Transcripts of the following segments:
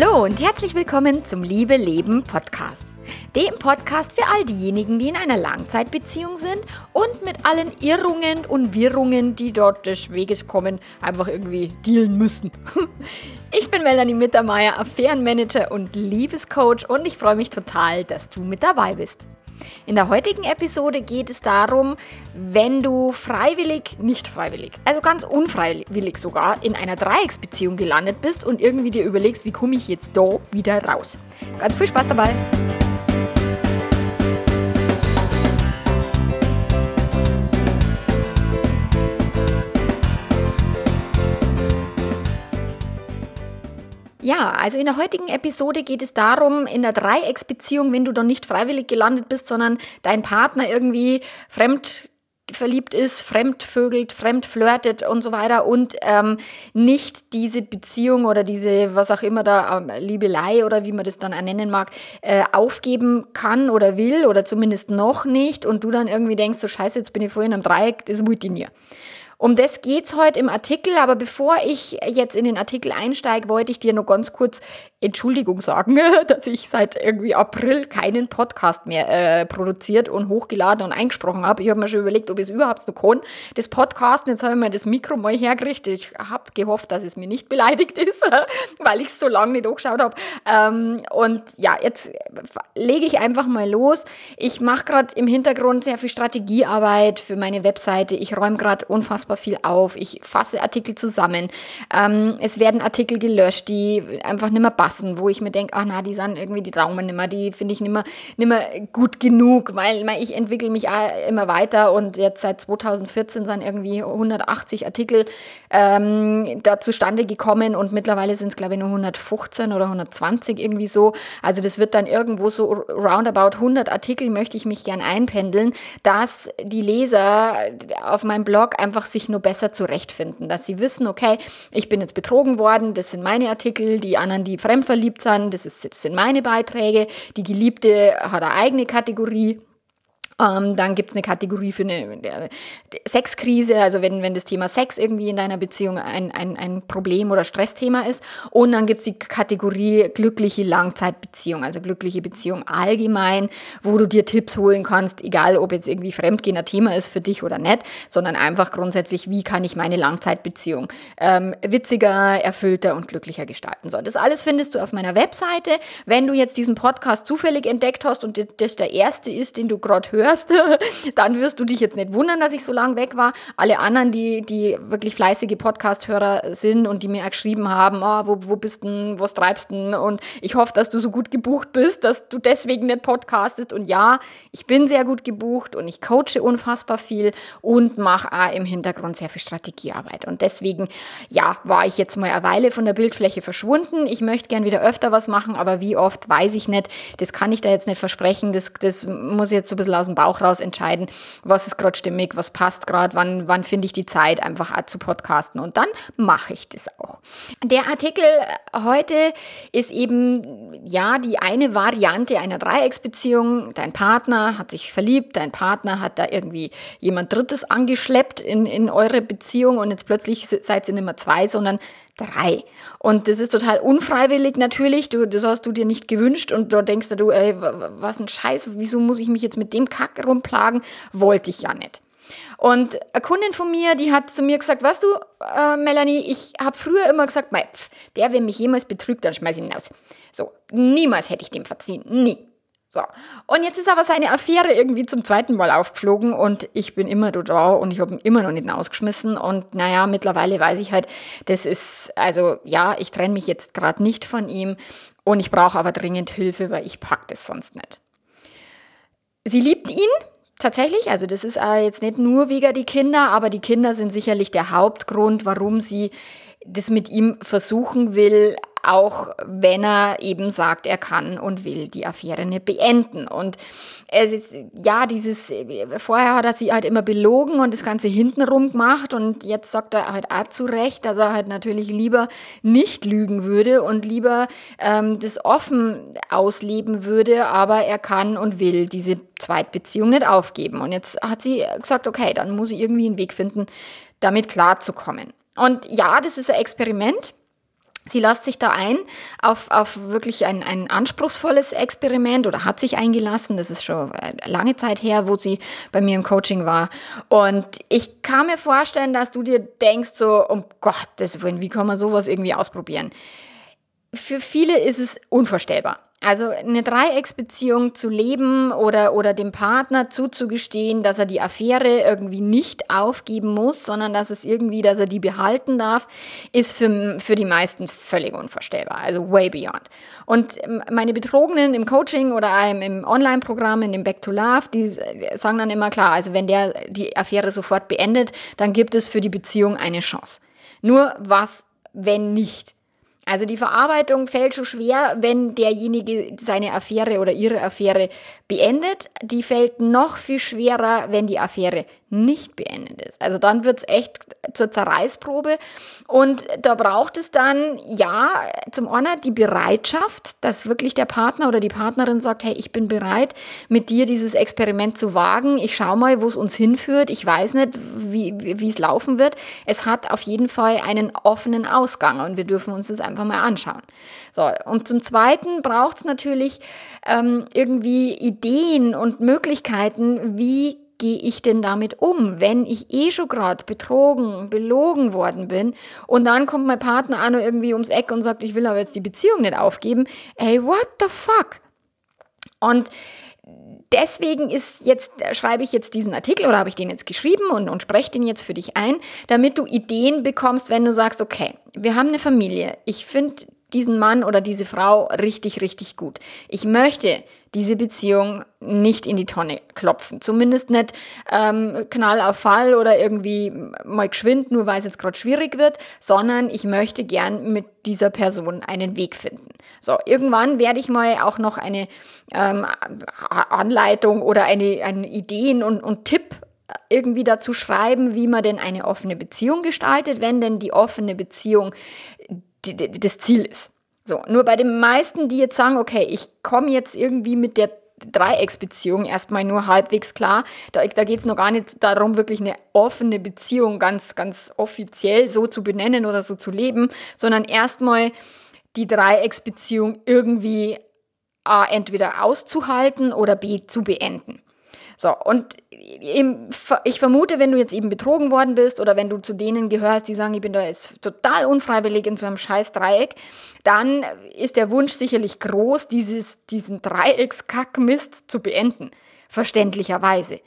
Hallo und herzlich willkommen zum Liebe Leben Podcast. Dem Podcast für all diejenigen, die in einer Langzeitbeziehung sind und mit allen Irrungen und Wirrungen, die dort des Weges kommen, einfach irgendwie dealen müssen. Ich bin Melanie Mittermeier, Affärenmanager und Liebescoach und ich freue mich total, dass du mit dabei bist. In der heutigen Episode geht es darum, wenn du freiwillig, nicht freiwillig, also ganz unfreiwillig sogar in einer Dreiecksbeziehung gelandet bist und irgendwie dir überlegst, wie komme ich jetzt da wieder raus. Ganz viel Spaß dabei! Ja, also in der heutigen Episode geht es darum, in der Dreiecksbeziehung, wenn du doch nicht freiwillig gelandet bist, sondern dein Partner irgendwie fremd verliebt ist, fremd vögelt, fremd flirtet und so weiter und ähm, nicht diese Beziehung oder diese, was auch immer da, ähm, Liebelei oder wie man das dann nennen mag, äh, aufgeben kann oder will oder zumindest noch nicht und du dann irgendwie denkst, so scheiße, jetzt bin ich vorhin am Dreieck, das ich nie. Um das geht's heute im Artikel, aber bevor ich jetzt in den Artikel einsteige, wollte ich dir noch ganz kurz Entschuldigung sagen, dass ich seit irgendwie April keinen Podcast mehr äh, produziert und hochgeladen und eingesprochen habe. Ich habe mir schon überlegt, ob ich es überhaupt noch kann. Das Podcasten, jetzt habe ich mir das Mikro mal hergerichtet. Ich habe gehofft, dass es mir nicht beleidigt ist, weil ich es so lange nicht angeschaut habe. Ähm, und ja, jetzt lege ich einfach mal los. Ich mache gerade im Hintergrund sehr viel Strategiearbeit für meine Webseite. Ich räume gerade unfassbar unfassbar viel auf. Ich fasse Artikel zusammen. Ähm, es werden Artikel gelöscht, die einfach nicht mehr passen, wo ich mir denke, ach na, die sind irgendwie, die Traumen nicht mehr, die finde ich nicht mehr gut genug, weil, weil ich entwickle mich immer weiter und jetzt seit 2014 sind irgendwie 180 Artikel ähm, da zustande gekommen und mittlerweile sind es glaube ich nur 115 oder 120 irgendwie so. Also das wird dann irgendwo so roundabout 100 Artikel möchte ich mich gern einpendeln, dass die Leser auf meinem Blog einfach sich nur besser zurechtfinden, dass sie wissen, okay, ich bin jetzt betrogen worden, das sind meine Artikel, die anderen, die fremdverliebt sind, das, ist, das sind meine Beiträge, die Geliebte hat eine eigene Kategorie. Ähm, dann gibt es eine Kategorie für eine, Sexkrise, also wenn, wenn das Thema Sex irgendwie in deiner Beziehung ein, ein, ein Problem oder Stressthema ist. Und dann gibt es die Kategorie glückliche Langzeitbeziehung, also glückliche Beziehung allgemein, wo du dir Tipps holen kannst, egal ob jetzt irgendwie Fremdgehen ein Thema ist für dich oder nicht, sondern einfach grundsätzlich, wie kann ich meine Langzeitbeziehung ähm, witziger, erfüllter und glücklicher gestalten. So, das alles findest du auf meiner Webseite. Wenn du jetzt diesen Podcast zufällig entdeckt hast und das der erste ist, den du gerade hörst, hörst, dann wirst du dich jetzt nicht wundern, dass ich so lange weg war. Alle anderen, die, die wirklich fleißige Podcast-Hörer sind und die mir geschrieben haben, oh, wo, wo bist du, was treibst du? Und ich hoffe, dass du so gut gebucht bist, dass du deswegen nicht podcastest. Und ja, ich bin sehr gut gebucht und ich coache unfassbar viel und mache auch im Hintergrund sehr viel Strategiearbeit. Und deswegen, ja, war ich jetzt mal eine Weile von der Bildfläche verschwunden. Ich möchte gern wieder öfter was machen, aber wie oft, weiß ich nicht. Das kann ich da jetzt nicht versprechen. Das, das muss jetzt so ein bisschen aus dem Bauch raus entscheiden, was ist gerade stimmig, was passt gerade, wann, wann finde ich die Zeit, einfach zu podcasten. Und dann mache ich das auch. Der Artikel heute ist eben, ja, die eine Variante einer Dreiecksbeziehung. Dein Partner hat sich verliebt, dein Partner hat da irgendwie jemand Drittes angeschleppt in, in eure Beziehung und jetzt plötzlich seid ihr nicht mehr zwei, sondern drei. Und das ist total unfreiwillig natürlich. Du, das hast du dir nicht gewünscht und da denkst du, ey, was ein Scheiß, wieso muss ich mich jetzt mit dem Kack rumplagen? Wollte ich ja nicht. Und eine Kundin von mir, die hat zu mir gesagt, weißt du, äh, Melanie, ich habe früher immer gesagt, mei, pf, der, wenn mich jemals betrügt, dann schmeiß ihn raus. So, niemals hätte ich dem verziehen. Nie. So. Und jetzt ist aber seine Affäre irgendwie zum zweiten Mal aufgeflogen und ich bin immer da und ich habe ihn immer noch nicht ausgeschmissen. Und naja, mittlerweile weiß ich halt, das ist, also ja, ich trenne mich jetzt gerade nicht von ihm und ich brauche aber dringend Hilfe, weil ich pack das sonst nicht. Sie liebt ihn, tatsächlich. Also das ist äh, jetzt nicht nur wegen die Kinder, aber die Kinder sind sicherlich der Hauptgrund, warum sie das mit ihm versuchen will, auch wenn er eben sagt, er kann und will die Affäre nicht beenden. Und es ist, ja, dieses, vorher hat er sie halt immer belogen und das Ganze hintenrum gemacht und jetzt sagt er halt auch zu Recht, dass er halt natürlich lieber nicht lügen würde und lieber ähm, das offen ausleben würde, aber er kann und will diese Zweitbeziehung nicht aufgeben. Und jetzt hat sie gesagt, okay, dann muss ich irgendwie einen Weg finden, damit klarzukommen. Und ja, das ist ein Experiment Sie lässt sich da ein auf, auf wirklich ein, ein anspruchsvolles Experiment oder hat sich eingelassen. Das ist schon lange Zeit her, wo sie bei mir im Coaching war. Und ich kann mir vorstellen, dass du dir denkst, so, um Gottes Willen, wie kann man sowas irgendwie ausprobieren? Für viele ist es unvorstellbar. Also eine Dreiecksbeziehung zu leben oder, oder dem Partner zuzugestehen, dass er die Affäre irgendwie nicht aufgeben muss, sondern dass es irgendwie, dass er die behalten darf, ist für, für die meisten völlig unvorstellbar. Also way beyond. Und meine Betrogenen im Coaching oder im Online-Programm, in dem Back to Love, die sagen dann immer klar, also wenn der die Affäre sofort beendet, dann gibt es für die Beziehung eine Chance. Nur was, wenn nicht? Also die Verarbeitung fällt schon schwer, wenn derjenige seine Affäre oder ihre Affäre beendet. Die fällt noch viel schwerer, wenn die Affäre nicht beendet ist. Also dann wird es echt zur Zerreißprobe. Und da braucht es dann, ja, zum einen die Bereitschaft, dass wirklich der Partner oder die Partnerin sagt, hey, ich bin bereit, mit dir dieses Experiment zu wagen. Ich schau mal, wo es uns hinführt. Ich weiß nicht, wie, wie es laufen wird. Es hat auf jeden Fall einen offenen Ausgang und wir dürfen uns das einfach mal anschauen. So, und zum Zweiten braucht es natürlich ähm, irgendwie Ideen und Möglichkeiten, wie gehe ich denn damit um, wenn ich eh schon gerade betrogen, belogen worden bin und dann kommt mein Partner auch noch irgendwie ums Eck und sagt, ich will aber jetzt die Beziehung nicht aufgeben. Hey, what the fuck? Und deswegen ist jetzt, schreibe ich jetzt diesen Artikel oder habe ich den jetzt geschrieben und, und spreche den jetzt für dich ein, damit du Ideen bekommst, wenn du sagst, okay, wir haben eine Familie. Ich finde diesen Mann oder diese Frau richtig, richtig gut. Ich möchte diese Beziehung nicht in die Tonne klopfen. Zumindest nicht ähm, Knall auf Fall oder irgendwie mal geschwind, nur weil es jetzt gerade schwierig wird, sondern ich möchte gern mit dieser Person einen Weg finden. So, irgendwann werde ich mal auch noch eine ähm, Anleitung oder eine, eine Ideen und, und Tipp irgendwie dazu schreiben, wie man denn eine offene Beziehung gestaltet, wenn denn die offene Beziehung die, die, das Ziel ist. So, nur bei den meisten, die jetzt sagen, okay, ich komme jetzt irgendwie mit der Dreiecksbeziehung erstmal nur halbwegs klar. Da, da geht es noch gar nicht darum, wirklich eine offene Beziehung ganz, ganz offiziell so zu benennen oder so zu leben, sondern erstmal die Dreiecksbeziehung irgendwie A, entweder auszuhalten oder B, zu beenden. So, und ich vermute, wenn du jetzt eben betrogen worden bist oder wenn du zu denen gehörst, die sagen, ich bin da jetzt total unfreiwillig in so einem scheiß Dreieck, dann ist der Wunsch sicherlich groß, dieses, diesen Dreieckskackmist zu beenden. Verständlicherweise.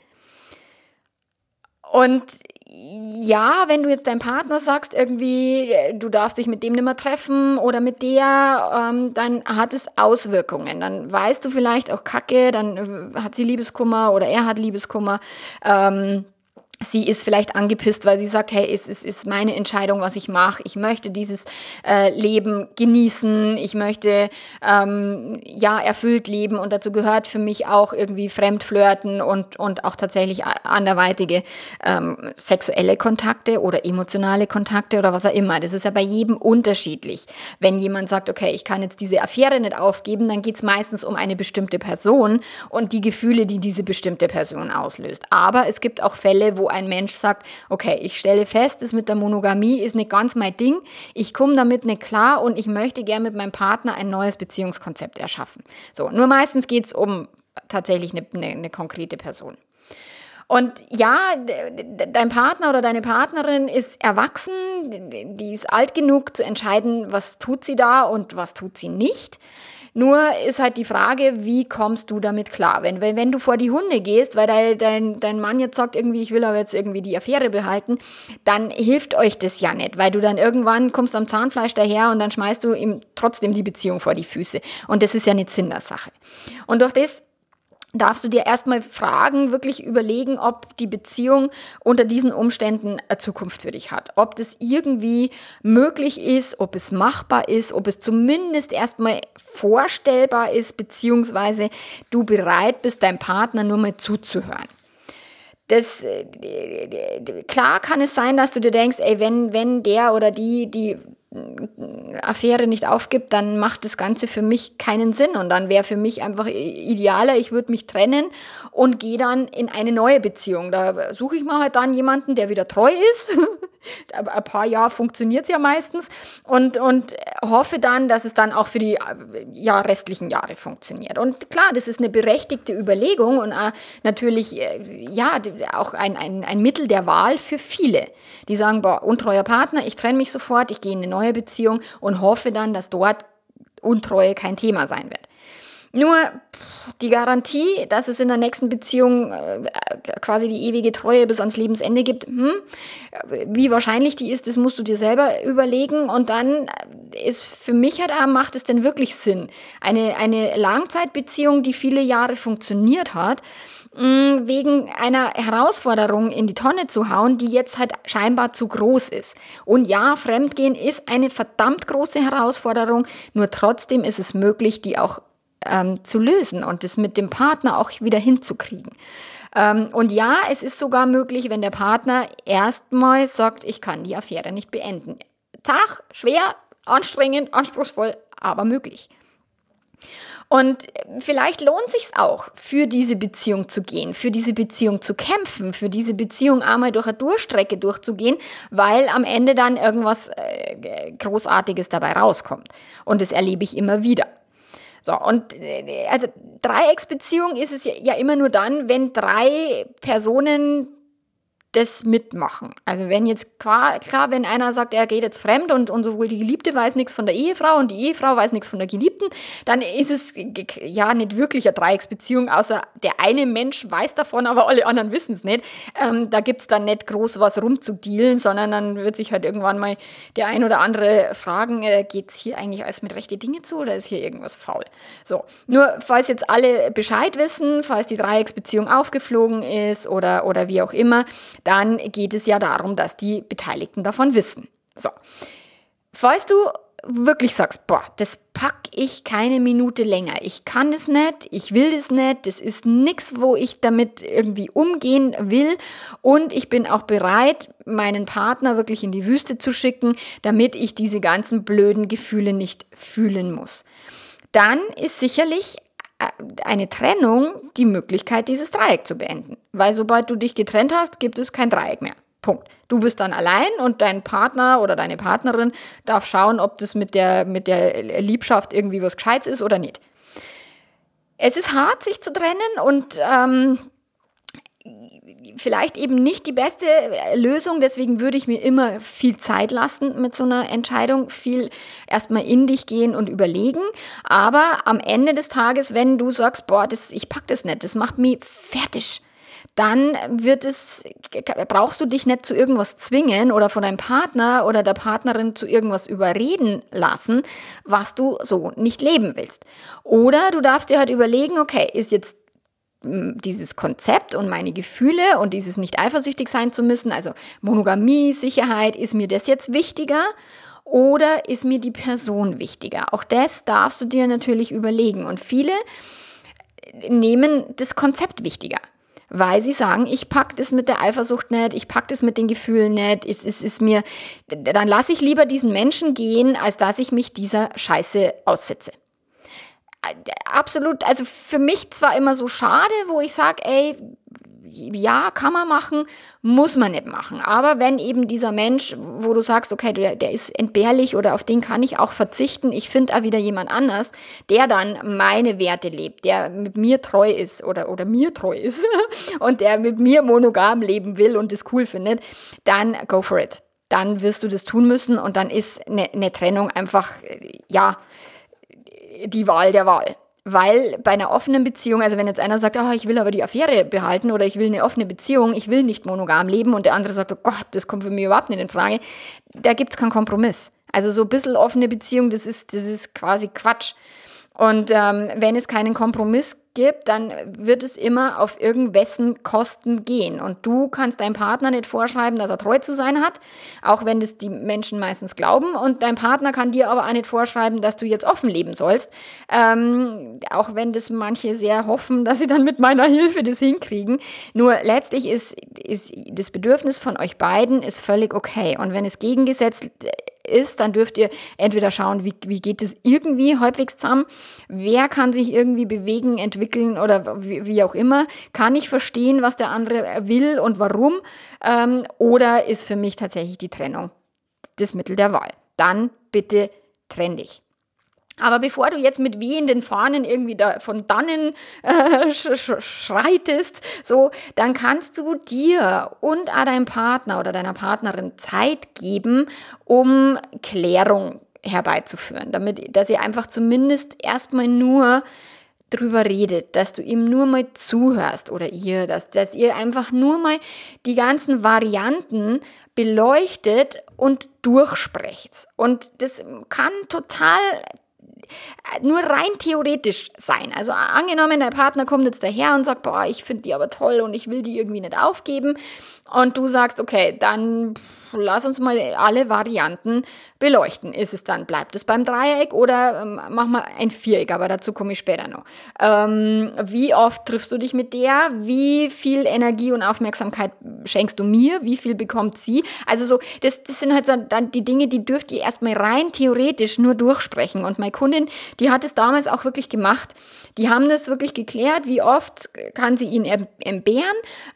Und ja, wenn du jetzt deinem Partner sagst, irgendwie, du darfst dich mit dem nicht mehr treffen oder mit der, ähm, dann hat es Auswirkungen. Dann weißt du vielleicht auch Kacke, dann äh, hat sie Liebeskummer oder er hat Liebeskummer. Ähm, Sie ist vielleicht angepisst, weil sie sagt, hey, es, es ist meine Entscheidung, was ich mache. Ich möchte dieses äh, Leben genießen. Ich möchte ähm, ja erfüllt leben und dazu gehört für mich auch irgendwie Fremdflirten und, und auch tatsächlich anderweitige ähm, sexuelle Kontakte oder emotionale Kontakte oder was auch immer. Das ist ja bei jedem unterschiedlich. Wenn jemand sagt, okay, ich kann jetzt diese Affäre nicht aufgeben, dann geht es meistens um eine bestimmte Person und die Gefühle, die diese bestimmte Person auslöst. Aber es gibt auch Fälle, wo ein Mensch sagt, okay, ich stelle fest, das mit der Monogamie ist nicht ganz mein Ding, ich komme damit nicht klar und ich möchte gern mit meinem Partner ein neues Beziehungskonzept erschaffen. So, nur meistens geht es um tatsächlich eine, eine, eine konkrete Person. Und ja, dein Partner oder deine Partnerin ist erwachsen, die ist alt genug zu entscheiden, was tut sie da und was tut sie nicht. Nur ist halt die Frage, wie kommst du damit klar? Wenn, wenn, wenn du vor die Hunde gehst, weil dein, dein, dein Mann jetzt sagt, irgendwie, ich will aber jetzt irgendwie die Affäre behalten, dann hilft euch das ja nicht, weil du dann irgendwann kommst am Zahnfleisch daher und dann schmeißt du ihm trotzdem die Beziehung vor die Füße. Und das ist ja nicht Sinn der Sache. Und durch das darfst du dir erstmal fragen, wirklich überlegen, ob die Beziehung unter diesen Umständen eine Zukunft für dich hat. Ob das irgendwie möglich ist, ob es machbar ist, ob es zumindest erstmal vorstellbar ist, beziehungsweise du bereit bist, deinem Partner nur mal zuzuhören. Das, äh, klar kann es sein, dass du dir denkst, ey, wenn, wenn der oder die, die Affäre nicht aufgibt, dann macht das Ganze für mich keinen Sinn und dann wäre für mich einfach idealer, ich würde mich trennen und gehe dann in eine neue Beziehung. Da suche ich mal halt dann jemanden, der wieder treu ist. Ein paar Jahre funktioniert es ja meistens und, und hoffe dann, dass es dann auch für die ja, restlichen Jahre funktioniert. Und klar, das ist eine berechtigte Überlegung und äh, natürlich äh, ja auch ein, ein, ein Mittel der Wahl für viele, die sagen, boah, untreuer Partner, ich trenne mich sofort, ich gehe in eine neue Beziehung und hoffe dann, dass dort Untreue kein Thema sein wird. Nur die Garantie, dass es in der nächsten Beziehung äh, quasi die ewige Treue bis ans Lebensende gibt, hm, wie wahrscheinlich die ist, das musst du dir selber überlegen. Und dann ist für mich halt, auch, macht es denn wirklich Sinn? Eine, eine Langzeitbeziehung, die viele Jahre funktioniert hat, mh, wegen einer Herausforderung in die Tonne zu hauen, die jetzt halt scheinbar zu groß ist. Und ja, Fremdgehen ist eine verdammt große Herausforderung, nur trotzdem ist es möglich, die auch ähm, zu lösen und das mit dem Partner auch wieder hinzukriegen. Ähm, und ja, es ist sogar möglich, wenn der Partner erstmal sagt, ich kann die Affäre nicht beenden. Zach, schwer, anstrengend, anspruchsvoll, aber möglich. Und vielleicht lohnt sich auch, für diese Beziehung zu gehen, für diese Beziehung zu kämpfen, für diese Beziehung einmal durch eine Durchstrecke durchzugehen, weil am Ende dann irgendwas äh, Großartiges dabei rauskommt. Und das erlebe ich immer wieder. So, und äh, also Dreiecksbeziehung ist es ja, ja immer nur dann, wenn drei Personen das mitmachen. Also wenn jetzt klar, klar, wenn einer sagt, er geht jetzt fremd und, und sowohl die Geliebte weiß nichts von der Ehefrau und die Ehefrau weiß nichts von der Geliebten, dann ist es ja nicht wirklich eine Dreiecksbeziehung, außer der eine Mensch weiß davon, aber alle anderen wissen es nicht. Ähm, da es dann nicht groß was rumzudealen, sondern dann wird sich halt irgendwann mal der ein oder andere fragen, äh, es hier eigentlich alles mit rechte Dinge zu oder ist hier irgendwas faul? So, nur falls jetzt alle Bescheid wissen, falls die Dreiecksbeziehung aufgeflogen ist oder, oder wie auch immer, dann geht es ja darum, dass die Beteiligten davon wissen. So. Falls du wirklich sagst, boah, das pack ich keine Minute länger. Ich kann das nicht, ich will das nicht, das ist nichts, wo ich damit irgendwie umgehen will und ich bin auch bereit, meinen Partner wirklich in die Wüste zu schicken, damit ich diese ganzen blöden Gefühle nicht fühlen muss. Dann ist sicherlich eine Trennung die Möglichkeit, dieses Dreieck zu beenden. Weil sobald du dich getrennt hast, gibt es kein Dreieck mehr. Punkt. Du bist dann allein und dein Partner oder deine Partnerin darf schauen, ob das mit der, mit der Liebschaft irgendwie was Gescheites ist oder nicht. Es ist hart, sich zu trennen und ähm, vielleicht eben nicht die beste Lösung. Deswegen würde ich mir immer viel Zeit lassen mit so einer Entscheidung, viel erstmal in dich gehen und überlegen. Aber am Ende des Tages, wenn du sagst, boah, das, ich pack das nicht, das macht mich fertig, dann wird es, brauchst du dich nicht zu irgendwas zwingen oder von deinem Partner oder der Partnerin zu irgendwas überreden lassen, was du so nicht leben willst. Oder du darfst dir halt überlegen, okay, ist jetzt dieses Konzept und meine Gefühle und dieses nicht eifersüchtig sein zu müssen, also Monogamie, Sicherheit, ist mir das jetzt wichtiger oder ist mir die Person wichtiger? Auch das darfst du dir natürlich überlegen. Und viele nehmen das Konzept wichtiger weil sie sagen, ich pack das mit der Eifersucht nicht, ich pack das mit den Gefühlen nicht, es, es ist mir, dann lasse ich lieber diesen Menschen gehen, als dass ich mich dieser Scheiße aussetze absolut, also für mich zwar immer so schade, wo ich sage, ey, ja, kann man machen, muss man nicht machen. Aber wenn eben dieser Mensch, wo du sagst, okay, der, der ist entbehrlich oder auf den kann ich auch verzichten, ich finde auch wieder jemand anders, der dann meine Werte lebt, der mit mir treu ist oder, oder mir treu ist und der mit mir monogam leben will und das cool findet, dann go for it. Dann wirst du das tun müssen und dann ist eine, eine Trennung einfach, ja, die Wahl der Wahl. Weil bei einer offenen Beziehung, also wenn jetzt einer sagt, oh, ich will aber die Affäre behalten oder ich will eine offene Beziehung, ich will nicht monogam leben und der andere sagt, oh Gott, das kommt für mich überhaupt nicht in Frage, da gibt es keinen Kompromiss. Also so ein bisschen offene Beziehung, das ist, das ist quasi Quatsch. Und ähm, wenn es keinen Kompromiss gibt, dann wird es immer auf irgendwessen Kosten gehen. Und du kannst deinem Partner nicht vorschreiben, dass er treu zu sein hat, auch wenn das die Menschen meistens glauben. Und dein Partner kann dir aber auch nicht vorschreiben, dass du jetzt offen leben sollst, ähm, auch wenn das manche sehr hoffen, dass sie dann mit meiner Hilfe das hinkriegen. Nur letztlich ist, ist das Bedürfnis von euch beiden ist völlig okay. Und wenn es gegengesetzt ist, dann dürft ihr entweder schauen, wie, wie geht es irgendwie halbwegs zusammen, wer kann sich irgendwie bewegen, entwickeln oder wie, wie auch immer, kann ich verstehen, was der andere will und warum, ähm, oder ist für mich tatsächlich die Trennung das Mittel der Wahl. Dann bitte trenn dich. Aber bevor du jetzt mit wehenden Fahnen irgendwie da von dannen äh, schreitest, so, dann kannst du dir und auch deinem Partner oder deiner Partnerin Zeit geben, um Klärung herbeizuführen, damit, dass ihr einfach zumindest erstmal nur drüber redet, dass du ihm nur mal zuhörst oder ihr, dass, dass ihr einfach nur mal die ganzen Varianten beleuchtet und durchsprecht. Und das kann total nur rein theoretisch sein. Also angenommen, dein Partner kommt jetzt daher und sagt, boah, ich finde die aber toll und ich will die irgendwie nicht aufgeben. Und du sagst, okay, dann lass uns mal alle Varianten beleuchten. Ist es dann, bleibt es beim Dreieck oder ähm, mach mal ein Viereck, aber dazu komme ich später noch. Ähm, wie oft triffst du dich mit der? Wie viel Energie und Aufmerksamkeit schenkst du mir? Wie viel bekommt sie? Also so, das, das sind halt so dann die Dinge, die dürft ihr erstmal rein theoretisch nur durchsprechen. Und meine Kundin, die hat es damals auch wirklich gemacht. Die haben das wirklich geklärt, wie oft kann sie ihn entbehren,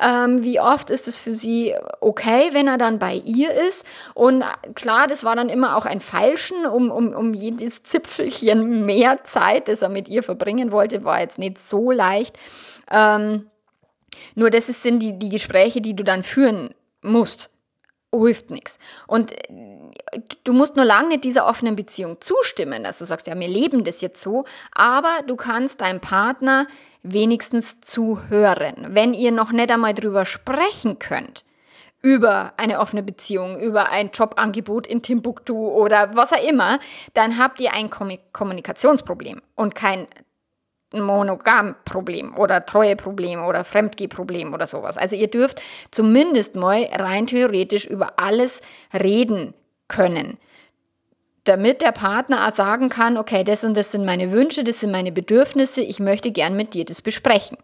ähm, wie oft ist es für sie okay, wenn er dann bei ihr ist. Und klar, das war dann immer auch ein Feilschen, um, um, um jedes Zipfelchen mehr Zeit, das er mit ihr verbringen wollte, war jetzt nicht so leicht. Ähm, nur das sind die, die Gespräche, die du dann führen musst hilft nichts. Und äh, du musst nur lange nicht dieser offenen Beziehung zustimmen, dass du sagst, ja, wir leben das jetzt so, aber du kannst deinem Partner wenigstens zuhören. Wenn ihr noch nicht einmal drüber sprechen könnt, über eine offene Beziehung, über ein Jobangebot in Timbuktu oder was auch immer, dann habt ihr ein Kommunikationsproblem und kein Monogam-Problem oder Treueproblem oder Fremdgehproblem oder sowas. Also ihr dürft zumindest mal rein theoretisch über alles reden können, damit der Partner auch sagen kann, okay, das und das sind meine Wünsche, das sind meine Bedürfnisse, ich möchte gern mit dir das besprechen.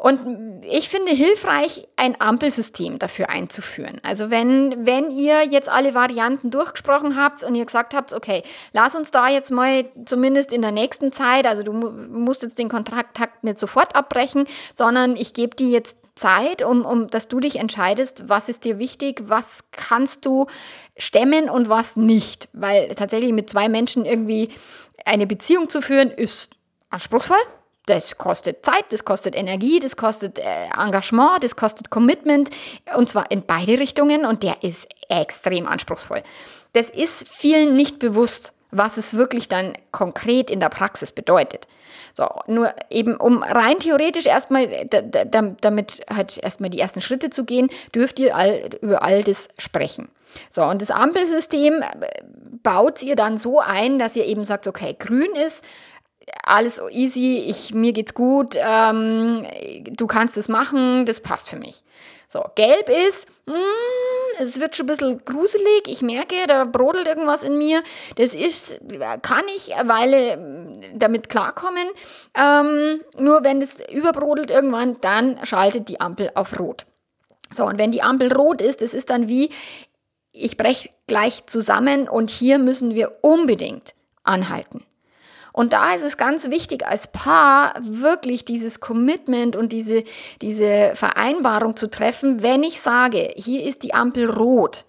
Und ich finde hilfreich, ein Ampelsystem dafür einzuführen. Also wenn, wenn ihr jetzt alle Varianten durchgesprochen habt und ihr gesagt habt, okay, lass uns da jetzt mal zumindest in der nächsten Zeit, also du musst jetzt den Kontrakt nicht sofort abbrechen, sondern ich gebe dir jetzt Zeit, um, um, dass du dich entscheidest, was ist dir wichtig, was kannst du stemmen und was nicht. Weil tatsächlich mit zwei Menschen irgendwie eine Beziehung zu führen, ist anspruchsvoll das kostet Zeit, das kostet Energie, das kostet äh, Engagement, das kostet Commitment und zwar in beide Richtungen und der ist extrem anspruchsvoll. Das ist vielen nicht bewusst, was es wirklich dann konkret in der Praxis bedeutet. So, nur eben um rein theoretisch erstmal damit halt erstmal die ersten Schritte zu gehen, dürft ihr all, über all das sprechen. So, und das Ampelsystem äh, baut ihr dann so ein, dass ihr eben sagt, okay, grün ist, alles easy, ich, mir geht's gut, ähm, du kannst es machen, das passt für mich. So, gelb ist, mh, hm, es wird schon ein bisschen gruselig, ich merke, da brodelt irgendwas in mir. Das ist, kann ich eine Weile hm, damit klarkommen. Ähm, nur wenn es überbrodelt irgendwann, dann schaltet die Ampel auf Rot. So, und wenn die Ampel rot ist, das ist dann wie, ich breche gleich zusammen und hier müssen wir unbedingt anhalten. Und da ist es ganz wichtig, als Paar wirklich dieses Commitment und diese, diese Vereinbarung zu treffen, wenn ich sage, hier ist die Ampel rot,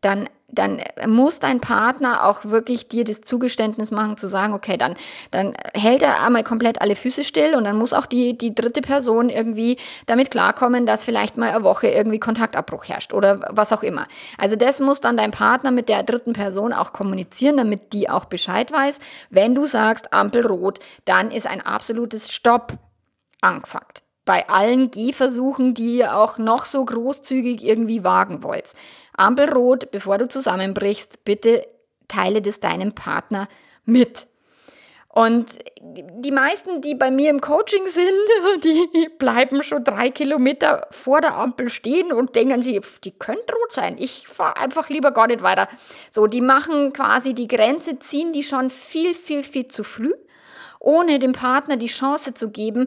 dann dann muss dein Partner auch wirklich dir das Zugeständnis machen, zu sagen, okay, dann, dann hält er einmal komplett alle Füße still und dann muss auch die, die dritte Person irgendwie damit klarkommen, dass vielleicht mal eine Woche irgendwie Kontaktabbruch herrscht oder was auch immer. Also das muss dann dein Partner mit der dritten Person auch kommunizieren, damit die auch Bescheid weiß. Wenn du sagst, Ampel rot, dann ist ein absolutes Stopp angesagt bei allen Gehversuchen, die ihr auch noch so großzügig irgendwie wagen wollt. Ampelrot, bevor du zusammenbrichst, bitte teile das deinem Partner mit. Und die meisten, die bei mir im Coaching sind, die bleiben schon drei Kilometer vor der Ampel stehen und denken sich, die könnte rot sein. Ich fahre einfach lieber gar nicht weiter. So, die machen quasi die Grenze, ziehen die schon viel, viel, viel zu früh, ohne dem Partner die Chance zu geben,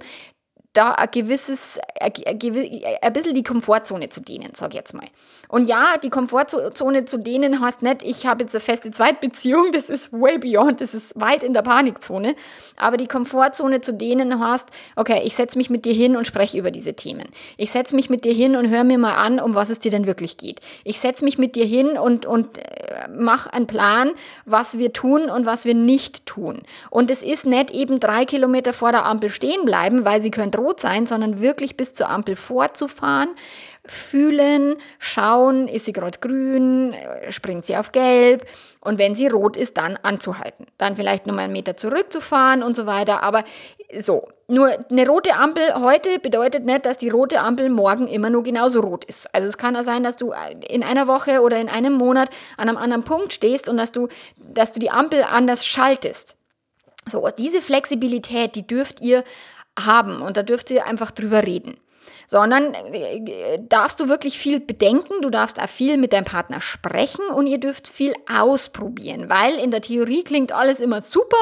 da ein gewisses, ein, bisschen die Komfortzone zu dehnen, sag ich jetzt mal. Und ja, die Komfortzone zu dehnen heißt nicht, ich habe jetzt eine feste Zweitbeziehung, das ist way beyond, das ist weit in der Panikzone. Aber die Komfortzone zu dehnen heißt, okay, ich setze mich mit dir hin und spreche über diese Themen. Ich setze mich mit dir hin und höre mir mal an, um was es dir denn wirklich geht. Ich setze mich mit dir hin und, und äh, mache einen Plan, was wir tun und was wir nicht tun. Und es ist nicht eben drei Kilometer vor der Ampel stehen bleiben, weil sie könnte rot sein, sondern wirklich bis zur Ampel vorzufahren, fühlen, schauen, ist sie gerade grün, springt sie auf gelb und wenn sie rot ist, dann anzuhalten. Dann vielleicht nochmal einen Meter zurückzufahren und so weiter. Aber so, nur eine rote Ampel heute bedeutet nicht, dass die rote Ampel morgen immer nur genauso rot ist. Also es kann ja sein, dass du in einer Woche oder in einem Monat an einem anderen Punkt stehst und dass du, dass du die Ampel anders schaltest. So, diese Flexibilität, die dürft ihr haben und da dürft ihr einfach drüber reden sondern äh, darfst du wirklich viel bedenken, du darfst auch viel mit deinem Partner sprechen und ihr dürft viel ausprobieren, weil in der Theorie klingt alles immer super,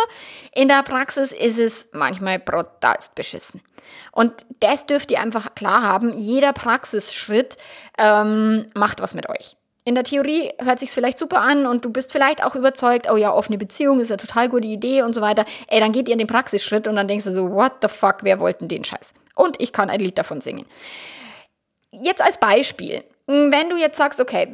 in der Praxis ist es manchmal brutalst beschissen. Und das dürft ihr einfach klar haben, jeder Praxisschritt ähm, macht was mit euch. In der Theorie hört sich vielleicht super an und du bist vielleicht auch überzeugt, oh ja, offene Beziehung ist eine total gute Idee und so weiter. Ey, dann geht ihr in den Praxisschritt und dann denkst du so, what the fuck, wer wollten den Scheiß? Und ich kann ein Lied davon singen. Jetzt als Beispiel. Wenn du jetzt sagst, okay,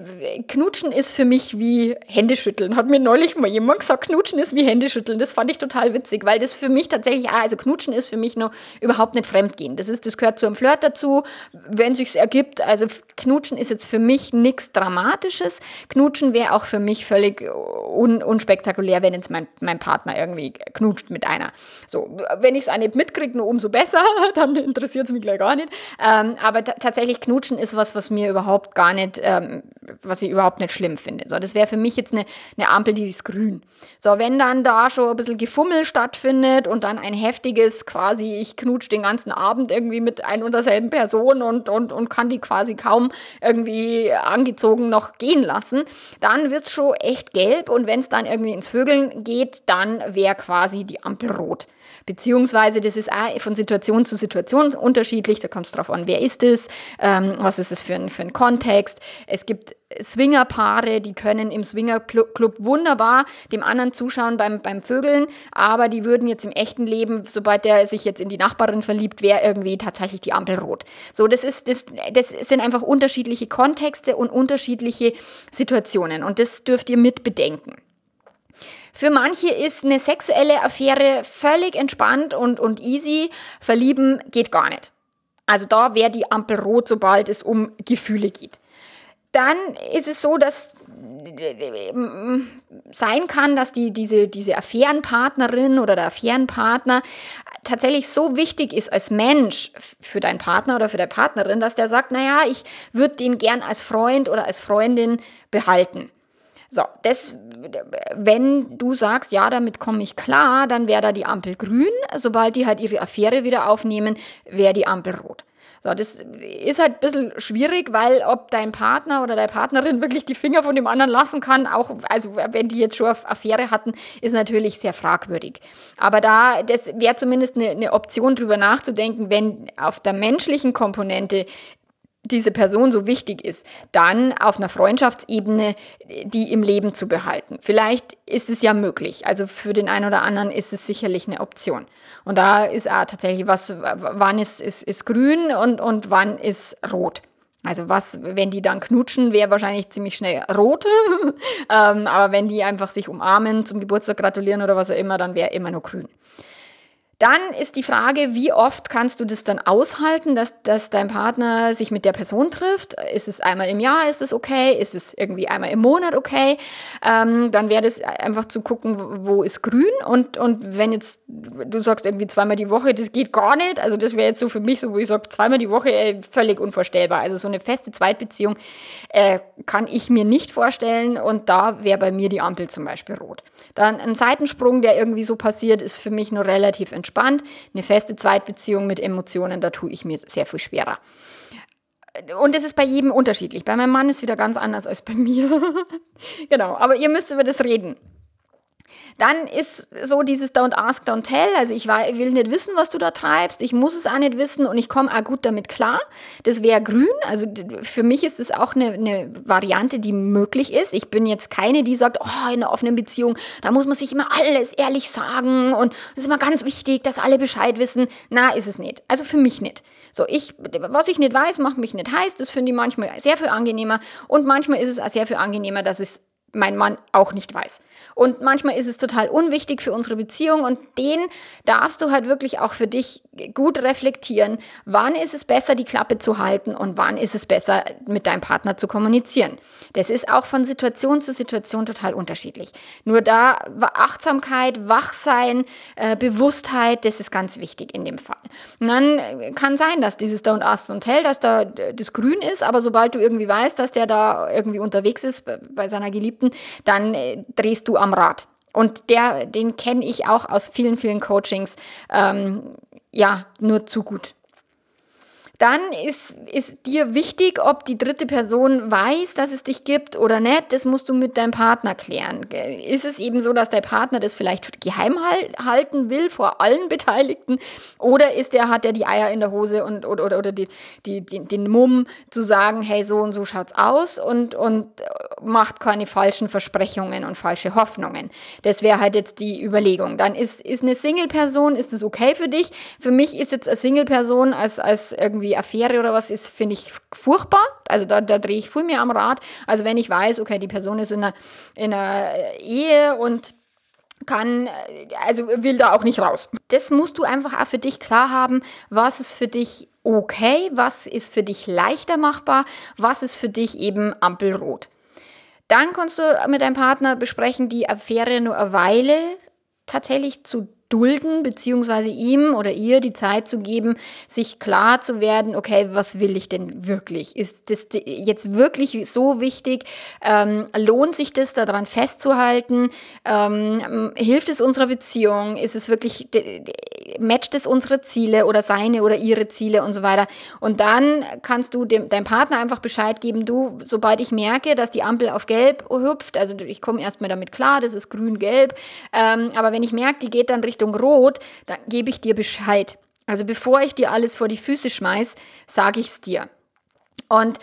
Knutschen ist für mich wie Händeschütteln, hat mir neulich mal jemand gesagt, Knutschen ist wie Händeschütteln. Das fand ich total witzig, weil das für mich tatsächlich, also Knutschen ist für mich noch überhaupt nicht Fremdgehen. Das ist, das gehört zu einem Flirt dazu, wenn sich's ergibt. Also Knutschen ist jetzt für mich nichts Dramatisches. Knutschen wäre auch für mich völlig un, unspektakulär, wenn jetzt mein, mein Partner irgendwie knutscht mit einer. So, wenn ich es auch mitkriege, nur umso besser, dann interessiert es mich gleich gar nicht. Ähm, aber tatsächlich Knutschen ist was, was mir überhaupt überhaupt gar nicht, ähm, was ich überhaupt nicht schlimm finde. So, das wäre für mich jetzt eine, eine Ampel, die ist grün. So, wenn dann da schon ein bisschen Gefummel stattfindet und dann ein heftiges, quasi, ich knutsch den ganzen Abend irgendwie mit ein und derselben Person und, und, und kann die quasi kaum irgendwie angezogen noch gehen lassen, dann wird es schon echt gelb und wenn es dann irgendwie ins Vögeln geht, dann wäre quasi die Ampel rot. Beziehungsweise, das ist auch von Situation zu Situation unterschiedlich. Da kommt es drauf an, wer ist es, ähm, was ist es für ein, für ein Kontext. Es gibt Swingerpaare, die können im Swingerclub wunderbar dem anderen zuschauen beim, beim Vögeln, aber die würden jetzt im echten Leben, sobald der sich jetzt in die Nachbarin verliebt, wäre irgendwie tatsächlich die Ampel rot. So, das ist, das, das sind einfach unterschiedliche Kontexte und unterschiedliche Situationen und das dürft ihr mit bedenken. Für manche ist eine sexuelle Affäre völlig entspannt und, und easy. Verlieben geht gar nicht. Also da wäre die Ampel rot, sobald es um Gefühle geht. Dann ist es so, dass sein kann, dass die, diese, diese Affärenpartnerin oder der Affärenpartner tatsächlich so wichtig ist als Mensch für deinen Partner oder für deine Partnerin, dass der sagt, naja, ich würde den gern als Freund oder als Freundin behalten. So, das, wenn du sagst, ja, damit komme ich klar, dann wäre da die Ampel grün. Sobald die halt ihre Affäre wieder aufnehmen, wäre die Ampel rot. So, das ist halt ein bisschen schwierig, weil ob dein Partner oder deine Partnerin wirklich die Finger von dem anderen lassen kann, auch, also wenn die jetzt schon Affäre hatten, ist natürlich sehr fragwürdig. Aber da, das wäre zumindest eine, eine Option, drüber nachzudenken, wenn auf der menschlichen Komponente diese Person so wichtig ist, dann auf einer Freundschaftsebene die im Leben zu behalten. Vielleicht ist es ja möglich. Also für den einen oder anderen ist es sicherlich eine Option. Und da ist auch tatsächlich was, wann ist, ist, ist grün und, und wann ist rot. Also was, wenn die dann knutschen, wäre wahrscheinlich ziemlich schnell rot. ähm, aber wenn die einfach sich umarmen, zum Geburtstag gratulieren oder was auch immer, dann wäre immer nur grün. Dann ist die Frage, wie oft kannst du das dann aushalten, dass, dass dein Partner sich mit der Person trifft? Ist es einmal im Jahr, ist es okay? Ist es irgendwie einmal im Monat okay? Ähm, dann wäre das einfach zu gucken, wo ist grün und, und wenn jetzt du sagst irgendwie zweimal die Woche, das geht gar nicht. Also das wäre jetzt so für mich so, wo ich sage, zweimal die Woche ey, völlig unvorstellbar. Also so eine feste Zweitbeziehung äh, kann ich mir nicht vorstellen und da wäre bei mir die Ampel zum Beispiel rot. Dann ein Seitensprung, der irgendwie so passiert, ist für mich nur relativ entspannt entspannt. Eine feste Zweitbeziehung mit Emotionen, da tue ich mir sehr viel schwerer. Und es ist bei jedem unterschiedlich. Bei meinem Mann ist es wieder ganz anders als bei mir. genau, aber ihr müsst über das reden. Dann ist so dieses Don't ask, don't tell. Also ich will nicht wissen, was du da treibst. Ich muss es auch nicht wissen und ich komme auch gut damit klar. Das wäre grün. Also für mich ist es auch eine, eine Variante, die möglich ist. Ich bin jetzt keine, die sagt, oh, in einer offenen Beziehung, da muss man sich immer alles ehrlich sagen und es ist immer ganz wichtig, dass alle Bescheid wissen. Na, ist es nicht. Also für mich nicht. So, ich, was ich nicht weiß, macht mich nicht heiß. Das finde ich manchmal sehr viel angenehmer und manchmal ist es auch sehr viel angenehmer, dass es mein Mann auch nicht weiß. Und manchmal ist es total unwichtig für unsere Beziehung und den darfst du halt wirklich auch für dich gut reflektieren. Wann ist es besser, die Klappe zu halten und wann ist es besser, mit deinem Partner zu kommunizieren? Das ist auch von Situation zu Situation total unterschiedlich. Nur da Achtsamkeit, Wachsein, äh, Bewusstheit, das ist ganz wichtig in dem Fall. Und dann äh, kann sein, dass dieses Don't Ask Don't Tell, dass da das Grün ist, aber sobald du irgendwie weißt, dass der da irgendwie unterwegs ist bei seiner Geliebten, dann äh, drehst du am Rad. Und der, den kenne ich auch aus vielen, vielen Coachings, ähm, ja, nur zu gut dann ist, ist dir wichtig, ob die dritte Person weiß, dass es dich gibt oder nicht. Das musst du mit deinem Partner klären. Ist es eben so, dass der Partner das vielleicht geheim halten will vor allen Beteiligten? Oder ist der, hat er die Eier in der Hose und, oder, oder, oder die, die, die, den Mumm zu sagen, hey, so und so schaut's aus und, und macht keine falschen Versprechungen und falsche Hoffnungen. Das wäre halt jetzt die Überlegung. Dann ist, ist eine Single-Person, ist das okay für dich? Für mich ist jetzt eine Single-Person als, als irgendwie die Affäre oder was ist, finde ich furchtbar. Also da, da drehe ich viel mehr am Rad. Also wenn ich weiß, okay, die Person ist in einer, in einer Ehe und kann, also will da auch nicht raus. Das musst du einfach auch für dich klar haben, was ist für dich okay, was ist für dich leichter machbar, was ist für dich eben Ampelrot. Dann kannst du mit deinem Partner besprechen, die Affäre nur eine Weile tatsächlich zu dulden, beziehungsweise ihm oder ihr die Zeit zu geben, sich klar zu werden, okay, was will ich denn wirklich? Ist das jetzt wirklich so wichtig? Ähm, lohnt sich das, daran festzuhalten? Ähm, hilft es unserer Beziehung? Ist es wirklich, matcht es unsere Ziele oder seine oder ihre Ziele und so weiter? Und dann kannst du dem, deinem Partner einfach Bescheid geben, du, sobald ich merke, dass die Ampel auf gelb hüpft, also ich komme erstmal damit klar, das ist grün-gelb, ähm, aber wenn ich merke, die geht dann Richtung Richtung Rot, dann gebe ich dir Bescheid. Also bevor ich dir alles vor die Füße schmeiß, sage ich es dir. Und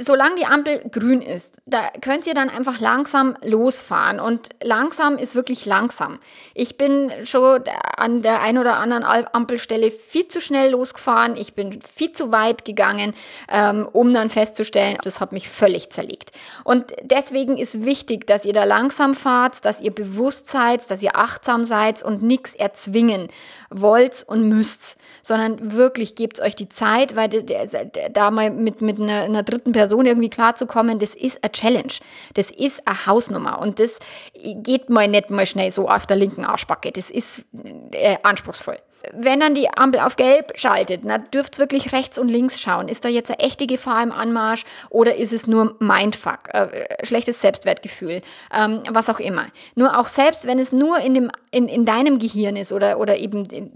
solange die Ampel grün ist, da könnt ihr dann einfach langsam losfahren. Und langsam ist wirklich langsam. Ich bin schon an der einen oder anderen Ampelstelle viel zu schnell losgefahren. Ich bin viel zu weit gegangen, ähm, um dann festzustellen, das hat mich völlig zerlegt. Und deswegen ist wichtig, dass ihr da langsam fahrt, dass ihr bewusst seid, dass ihr achtsam seid und nichts erzwingen wollt und müsst, sondern wirklich gebt euch die Zeit, weil da mal mit mit, einer, einer dritten Person irgendwie klarzukommen, das ist eine Challenge. Das ist eine Hausnummer. Und das geht mal nicht mal schnell so auf der linken Arschbacke. Das ist äh, anspruchsvoll wenn dann die Ampel auf Gelb schaltet, na, dürft wirklich rechts und links schauen. Ist da jetzt eine echte Gefahr im Anmarsch oder ist es nur Mindfuck, äh, schlechtes Selbstwertgefühl, ähm, was auch immer. Nur auch selbst, wenn es nur in, dem, in, in deinem Gehirn ist oder, oder eben in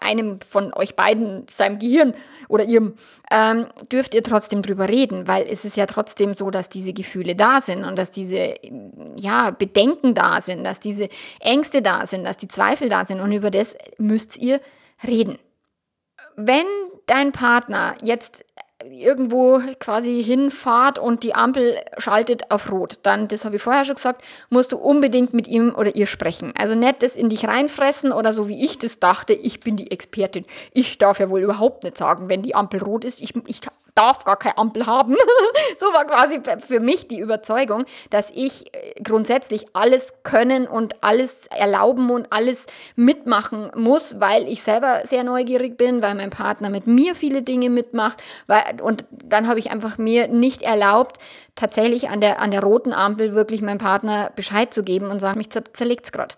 einem von euch beiden, seinem Gehirn oder ihrem, ähm, dürft ihr trotzdem drüber reden, weil es ist ja trotzdem so, dass diese Gefühle da sind und dass diese ja, Bedenken da sind, dass diese Ängste da sind, dass die Zweifel da sind und über das müsst ihr reden. Wenn dein Partner jetzt irgendwo quasi hinfahrt und die Ampel schaltet auf Rot, dann, das habe ich vorher schon gesagt, musst du unbedingt mit ihm oder ihr sprechen. Also nicht das in dich reinfressen oder so wie ich das dachte, ich bin die Expertin. Ich darf ja wohl überhaupt nicht sagen, wenn die Ampel rot ist. Ich, ich darf gar keine Ampel haben. so war quasi für mich die Überzeugung, dass ich äh, grundsätzlich alles können und alles erlauben und alles mitmachen muss, weil ich selber sehr neugierig bin, weil mein Partner mit mir viele Dinge mitmacht. Weil, und dann habe ich einfach mir nicht erlaubt, tatsächlich an der, an der roten Ampel wirklich meinem Partner Bescheid zu geben und sagen, mich zerlegt es gerade.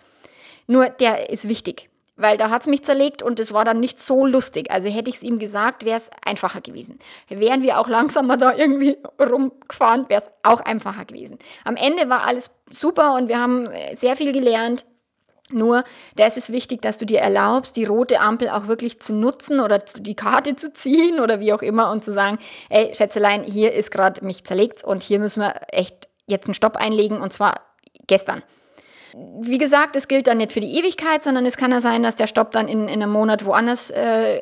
Nur der ist wichtig weil da hat es mich zerlegt und es war dann nicht so lustig. Also hätte ich es ihm gesagt, wäre es einfacher gewesen. Wären wir auch langsamer da irgendwie rumgefahren, wäre es auch einfacher gewesen. Am Ende war alles super und wir haben äh, sehr viel gelernt. Nur, da ist es wichtig, dass du dir erlaubst, die rote Ampel auch wirklich zu nutzen oder die Karte zu ziehen oder wie auch immer und zu sagen, ey, Schätzelein, hier ist gerade mich zerlegt und hier müssen wir echt jetzt einen Stopp einlegen und zwar gestern. Wie gesagt, es gilt dann nicht für die Ewigkeit, sondern es kann ja sein, dass der Stopp dann in, in einem Monat woanders äh,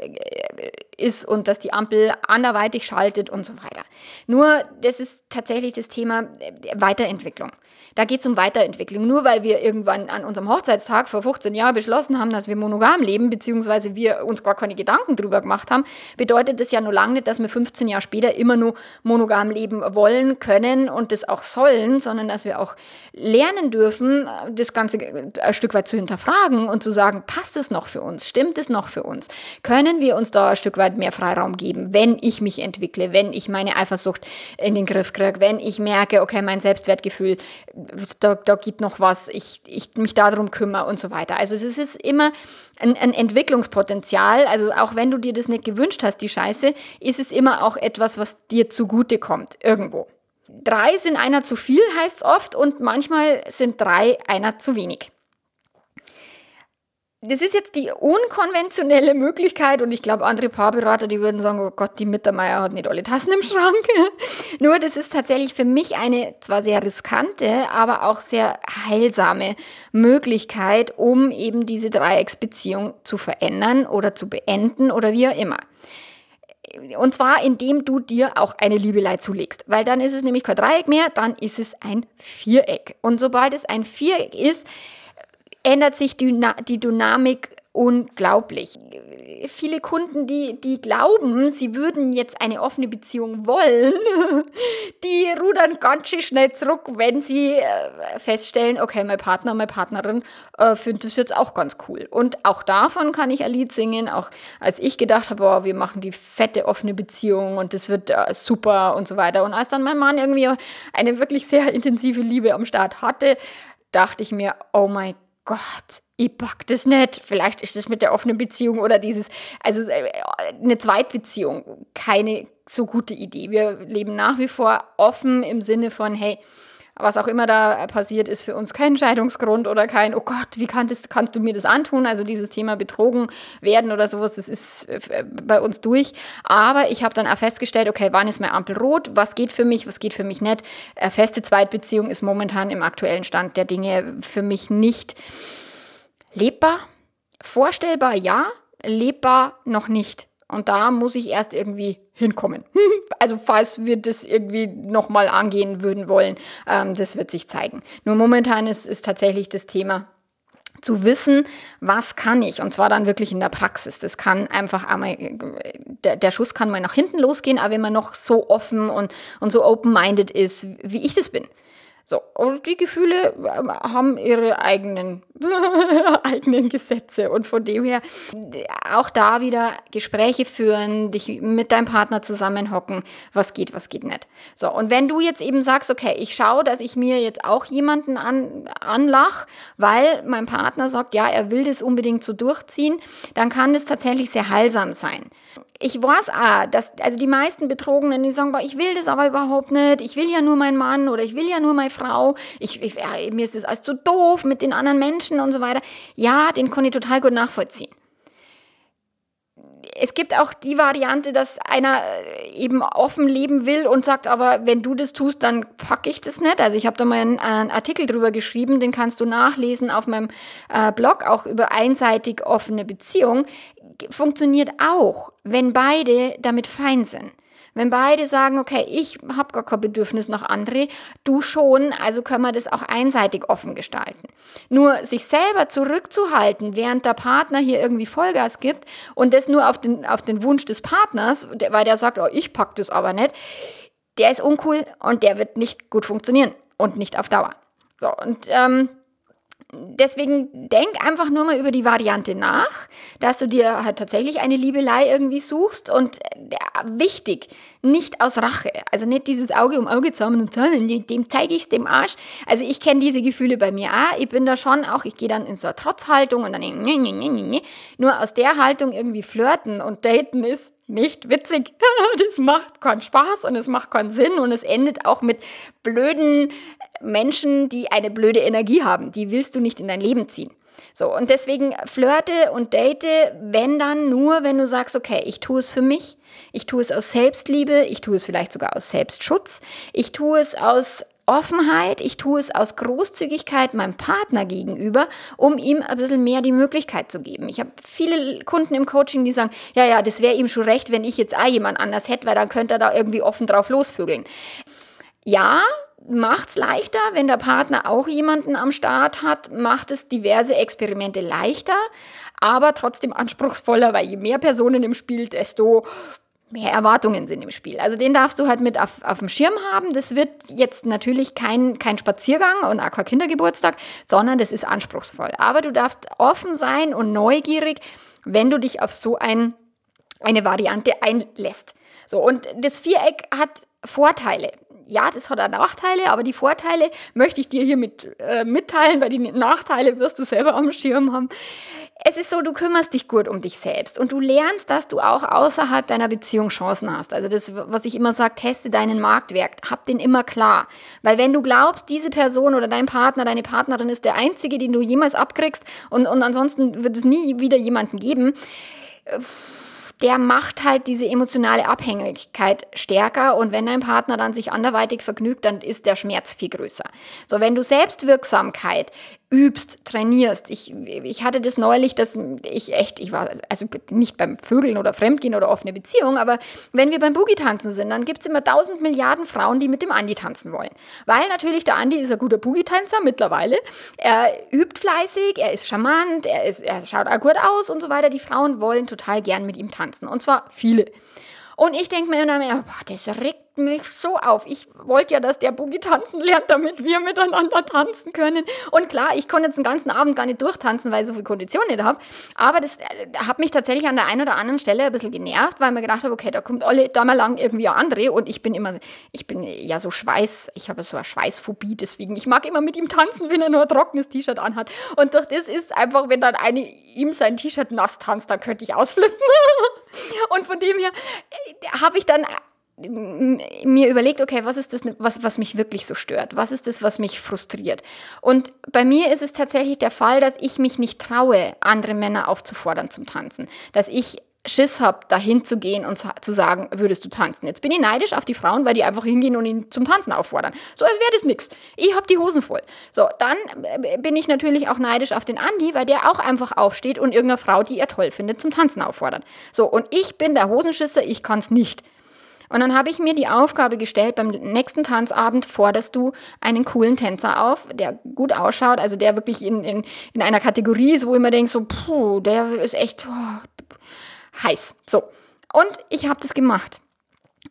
ist und dass die Ampel anderweitig schaltet und so weiter. Nur, das ist tatsächlich das Thema Weiterentwicklung. Da geht es um Weiterentwicklung. Nur weil wir irgendwann an unserem Hochzeitstag vor 15 Jahren beschlossen haben, dass wir monogam leben, beziehungsweise wir uns gar keine Gedanken drüber gemacht haben, bedeutet das ja nur lange nicht, dass wir 15 Jahre später immer nur monogam leben wollen, können und das auch sollen, sondern dass wir auch lernen dürfen, das Ganze ein Stück weit zu hinterfragen und zu sagen, passt es noch für uns? Stimmt es noch für uns? Können wir uns da ein Stück weit mehr Freiraum geben, wenn ich mich entwickle, wenn ich meine Eifersucht in den Griff kriege, wenn ich merke, okay, mein Selbstwertgefühl da, da geht noch was, ich, ich mich darum kümmere und so weiter. Also es ist immer ein, ein Entwicklungspotenzial. Also auch wenn du dir das nicht gewünscht hast, die Scheiße, ist es immer auch etwas, was dir zugute kommt, irgendwo. Drei sind einer zu viel, heißt es oft, und manchmal sind drei einer zu wenig das ist jetzt die unkonventionelle Möglichkeit und ich glaube, andere Paarberater, die würden sagen, oh Gott, die Mittermeier hat nicht alle Tassen im Schrank. Nur das ist tatsächlich für mich eine zwar sehr riskante, aber auch sehr heilsame Möglichkeit, um eben diese Dreiecksbeziehung zu verändern oder zu beenden oder wie auch immer. Und zwar, indem du dir auch eine Liebelei zulegst. Weil dann ist es nämlich kein Dreieck mehr, dann ist es ein Viereck. Und sobald es ein Viereck ist, ändert sich die, die Dynamik unglaublich. Viele Kunden, die, die glauben, sie würden jetzt eine offene Beziehung wollen, die rudern ganz schön schnell zurück, wenn sie äh, feststellen, okay, mein Partner, meine Partnerin äh, findet das jetzt auch ganz cool. Und auch davon kann ich ein Lied singen, auch als ich gedacht habe, oh, wir machen die fette offene Beziehung und das wird äh, super und so weiter. Und als dann mein Mann irgendwie eine wirklich sehr intensive Liebe am Start hatte, dachte ich mir, oh mein Gott, ich pack das nicht. Vielleicht ist das mit der offenen Beziehung oder dieses, also äh, eine Zweitbeziehung, keine so gute Idee. Wir leben nach wie vor offen im Sinne von, hey, was auch immer da passiert, ist für uns kein Scheidungsgrund oder kein, oh Gott, wie kann das, kannst du mir das antun? Also dieses Thema betrogen werden oder sowas, das ist äh, bei uns durch. Aber ich habe dann auch festgestellt, okay, wann ist mein Ampel rot? Was geht für mich? Was geht für mich nicht? Eine feste Zweitbeziehung ist momentan im aktuellen Stand der Dinge für mich nicht lebbar. Vorstellbar ja, lebbar noch nicht. Und da muss ich erst irgendwie hinkommen. Also falls wir das irgendwie nochmal angehen würden wollen, ähm, das wird sich zeigen. Nur momentan ist, ist tatsächlich das Thema zu wissen, was kann ich und zwar dann wirklich in der Praxis. Das kann einfach einmal, der, der Schuss kann mal nach hinten losgehen, aber wenn man noch so offen und, und so open-minded ist, wie ich das bin, so, und die Gefühle ähm, haben ihre eigenen, eigenen Gesetze. Und von dem her auch da wieder Gespräche führen, dich mit deinem Partner zusammenhocken, was geht, was geht nicht. So, und wenn du jetzt eben sagst, okay, ich schaue, dass ich mir jetzt auch jemanden an, anlach, weil mein Partner sagt, ja, er will das unbedingt so durchziehen, dann kann das tatsächlich sehr heilsam sein ich weiß auch, dass, also die meisten Betrogenen, die sagen, ich will das aber überhaupt nicht, ich will ja nur meinen Mann oder ich will ja nur meine Frau, ich, ich mir ist das alles zu doof mit den anderen Menschen und so weiter. Ja, den kann ich total gut nachvollziehen es gibt auch die Variante, dass einer äh, eben offen leben will und sagt, aber wenn du das tust, dann packe ich das nicht. Also ich habe da mal einen, einen, Artikel drüber geschrieben, den kannst du nachlesen auf meinem äh, Blog, auch über einseitig offene Beziehung. Funktioniert auch, wenn beide damit fein sind. Wenn beide sagen, okay, ich habe gar kein Bedürfnis nach andere, du schon, also können wir das auch einseitig offen gestalten. Nur sich selber zurückzuhalten, während der Partner hier irgendwie Vollgas gibt und das nur auf den, auf den Wunsch des Partners, weil der sagt, oh, ich pack das aber nicht, der ist uncool und der wird nicht gut funktionieren und nicht auf Dauer. So, und ähm, deswegen denk einfach nur mal über die Variante nach, dass du dir halt tatsächlich eine Liebelei irgendwie suchst und äh, wichtig, nicht aus Rache, also nicht dieses Auge um Auge zusammen und zusammen, dem zeige ich dem Arsch. Also ich kenne diese Gefühle bei mir auch, ich bin da schon auch, ich gehe dann in so eine Trotzhaltung und dann nee, nee, nee, nee, nur aus der Haltung irgendwie flirten und daten ist nicht witzig. das macht keinen Spaß und es macht keinen Sinn und es endet auch mit blöden Menschen, die eine blöde Energie haben. Die willst du nicht in dein Leben ziehen. So, und deswegen flirte und date, wenn dann nur, wenn du sagst, okay, ich tue es für mich, ich tue es aus Selbstliebe, ich tue es vielleicht sogar aus Selbstschutz, ich tue es aus Offenheit, ich tue es aus Großzügigkeit meinem Partner gegenüber, um ihm ein bisschen mehr die Möglichkeit zu geben. Ich habe viele Kunden im Coaching, die sagen, ja, ja, das wäre ihm schon recht, wenn ich jetzt auch jemand anders hätte, weil dann könnte er da irgendwie offen drauf losvögeln. Ja, macht es leichter, wenn der Partner auch jemanden am Start hat, macht es diverse Experimente leichter, aber trotzdem anspruchsvoller, weil je mehr Personen im Spiel, desto mehr Erwartungen sind im Spiel. Also den darfst du halt mit auf, auf dem Schirm haben. Das wird jetzt natürlich kein, kein Spaziergang und auch kein Kindergeburtstag, sondern das ist anspruchsvoll. Aber du darfst offen sein und neugierig, wenn du dich auf so ein, eine Variante einlässt. So, und das Viereck hat Vorteile ja, das hat auch Nachteile, aber die Vorteile möchte ich dir hier mit, äh, mitteilen, weil die Nachteile wirst du selber am Schirm haben. Es ist so, du kümmerst dich gut um dich selbst und du lernst, dass du auch außerhalb deiner Beziehung Chancen hast. Also das, was ich immer sage, teste deinen Marktwert, hab den immer klar. Weil wenn du glaubst, diese Person oder dein Partner, deine Partnerin ist der einzige, den du jemals abkriegst und, und ansonsten wird es nie wieder jemanden geben, der macht halt diese emotionale Abhängigkeit stärker und wenn dein Partner dann sich anderweitig vergnügt, dann ist der Schmerz viel größer. So, wenn du Selbstwirksamkeit übst, trainierst. Ich, ich hatte das neulich, dass ich echt, ich war also nicht beim Vögeln oder Fremdgehen oder offene Beziehung, aber wenn wir beim Boogie tanzen sind, dann gibt es immer tausend Milliarden Frauen, die mit dem Andi tanzen wollen. Weil natürlich der Andi ist ein guter Boogie-Tänzer mittlerweile. Er übt fleißig, er ist charmant, er, ist, er schaut auch gut aus und so weiter. Die Frauen wollen total gern mit ihm tanzen. Und zwar viele. Und ich denke mir immer, boah, das regt mich so auf. Ich wollte ja, dass der Boogie tanzen lernt, damit wir miteinander tanzen können. Und klar, ich konnte jetzt den ganzen Abend gar nicht durchtanzen, weil ich so viel Kondition nicht habe. Aber das äh, hat mich tatsächlich an der einen oder anderen Stelle ein bisschen genervt, weil ich mir gedacht habe, okay, da kommt alle da mal lang irgendwie eine andere. Und ich bin immer, ich bin ja so Schweiß, ich habe so eine Schweißphobie, deswegen, ich mag immer mit ihm tanzen, wenn er nur ein trockenes T-Shirt anhat. Und durch das ist einfach, wenn dann eine ihm sein T-Shirt nass tanzt, dann könnte ich ausflippen. Und von dem her äh, habe ich dann mir überlegt, okay, was ist das, was, was mich wirklich so stört? Was ist das, was mich frustriert? Und bei mir ist es tatsächlich der Fall, dass ich mich nicht traue, andere Männer aufzufordern zum Tanzen. Dass ich Schiss habe, dahin zu gehen und zu sagen, würdest du tanzen? Jetzt bin ich neidisch auf die Frauen, weil die einfach hingehen und ihn zum Tanzen auffordern. So, als wäre das nichts. Ich habe die Hosen voll. So, dann äh, bin ich natürlich auch neidisch auf den Andi, weil der auch einfach aufsteht und irgendeine Frau, die er toll findet, zum Tanzen auffordert. So, und ich bin der Hosenschisser, ich kann es nicht. Und dann habe ich mir die Aufgabe gestellt, beim nächsten Tanzabend forderst du einen coolen Tänzer auf, der gut ausschaut, also der wirklich in, in, in einer Kategorie ist, wo ich mir denke, so, puh, der ist echt oh, heiß. So. Und ich habe das gemacht.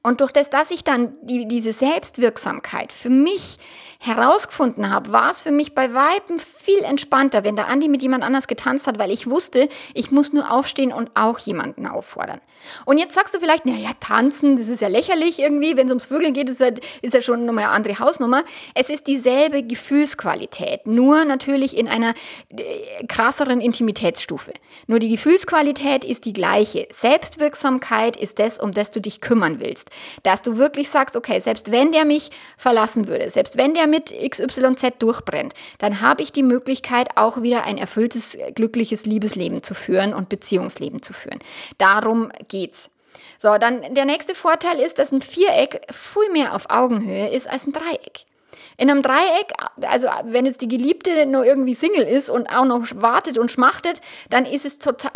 Und durch das, dass ich dann die, diese Selbstwirksamkeit für mich herausgefunden habe, war es für mich bei Weitem viel entspannter, wenn der Andi mit jemand anders getanzt hat, weil ich wusste, ich muss nur aufstehen und auch jemanden auffordern. Und jetzt sagst du vielleicht, naja, tanzen, das ist ja lächerlich irgendwie, wenn es ums Vögeln geht, ist ja, ist ja schon nochmal eine andere Hausnummer. Es ist dieselbe Gefühlsqualität, nur natürlich in einer äh, krasseren Intimitätsstufe. Nur die Gefühlsqualität ist die gleiche. Selbstwirksamkeit ist das, um das du dich kümmern willst. Dass du wirklich sagst, okay, selbst wenn der mich verlassen würde, selbst wenn der mit XYZ durchbrennt, dann habe ich die Möglichkeit, auch wieder ein erfülltes, glückliches Liebesleben zu führen und Beziehungsleben zu führen. Darum geht's. So, dann der nächste Vorteil ist, dass ein Viereck viel mehr auf Augenhöhe ist als ein Dreieck. In einem Dreieck, also wenn jetzt die Geliebte nur irgendwie Single ist und auch noch wartet und schmachtet, dann ist es total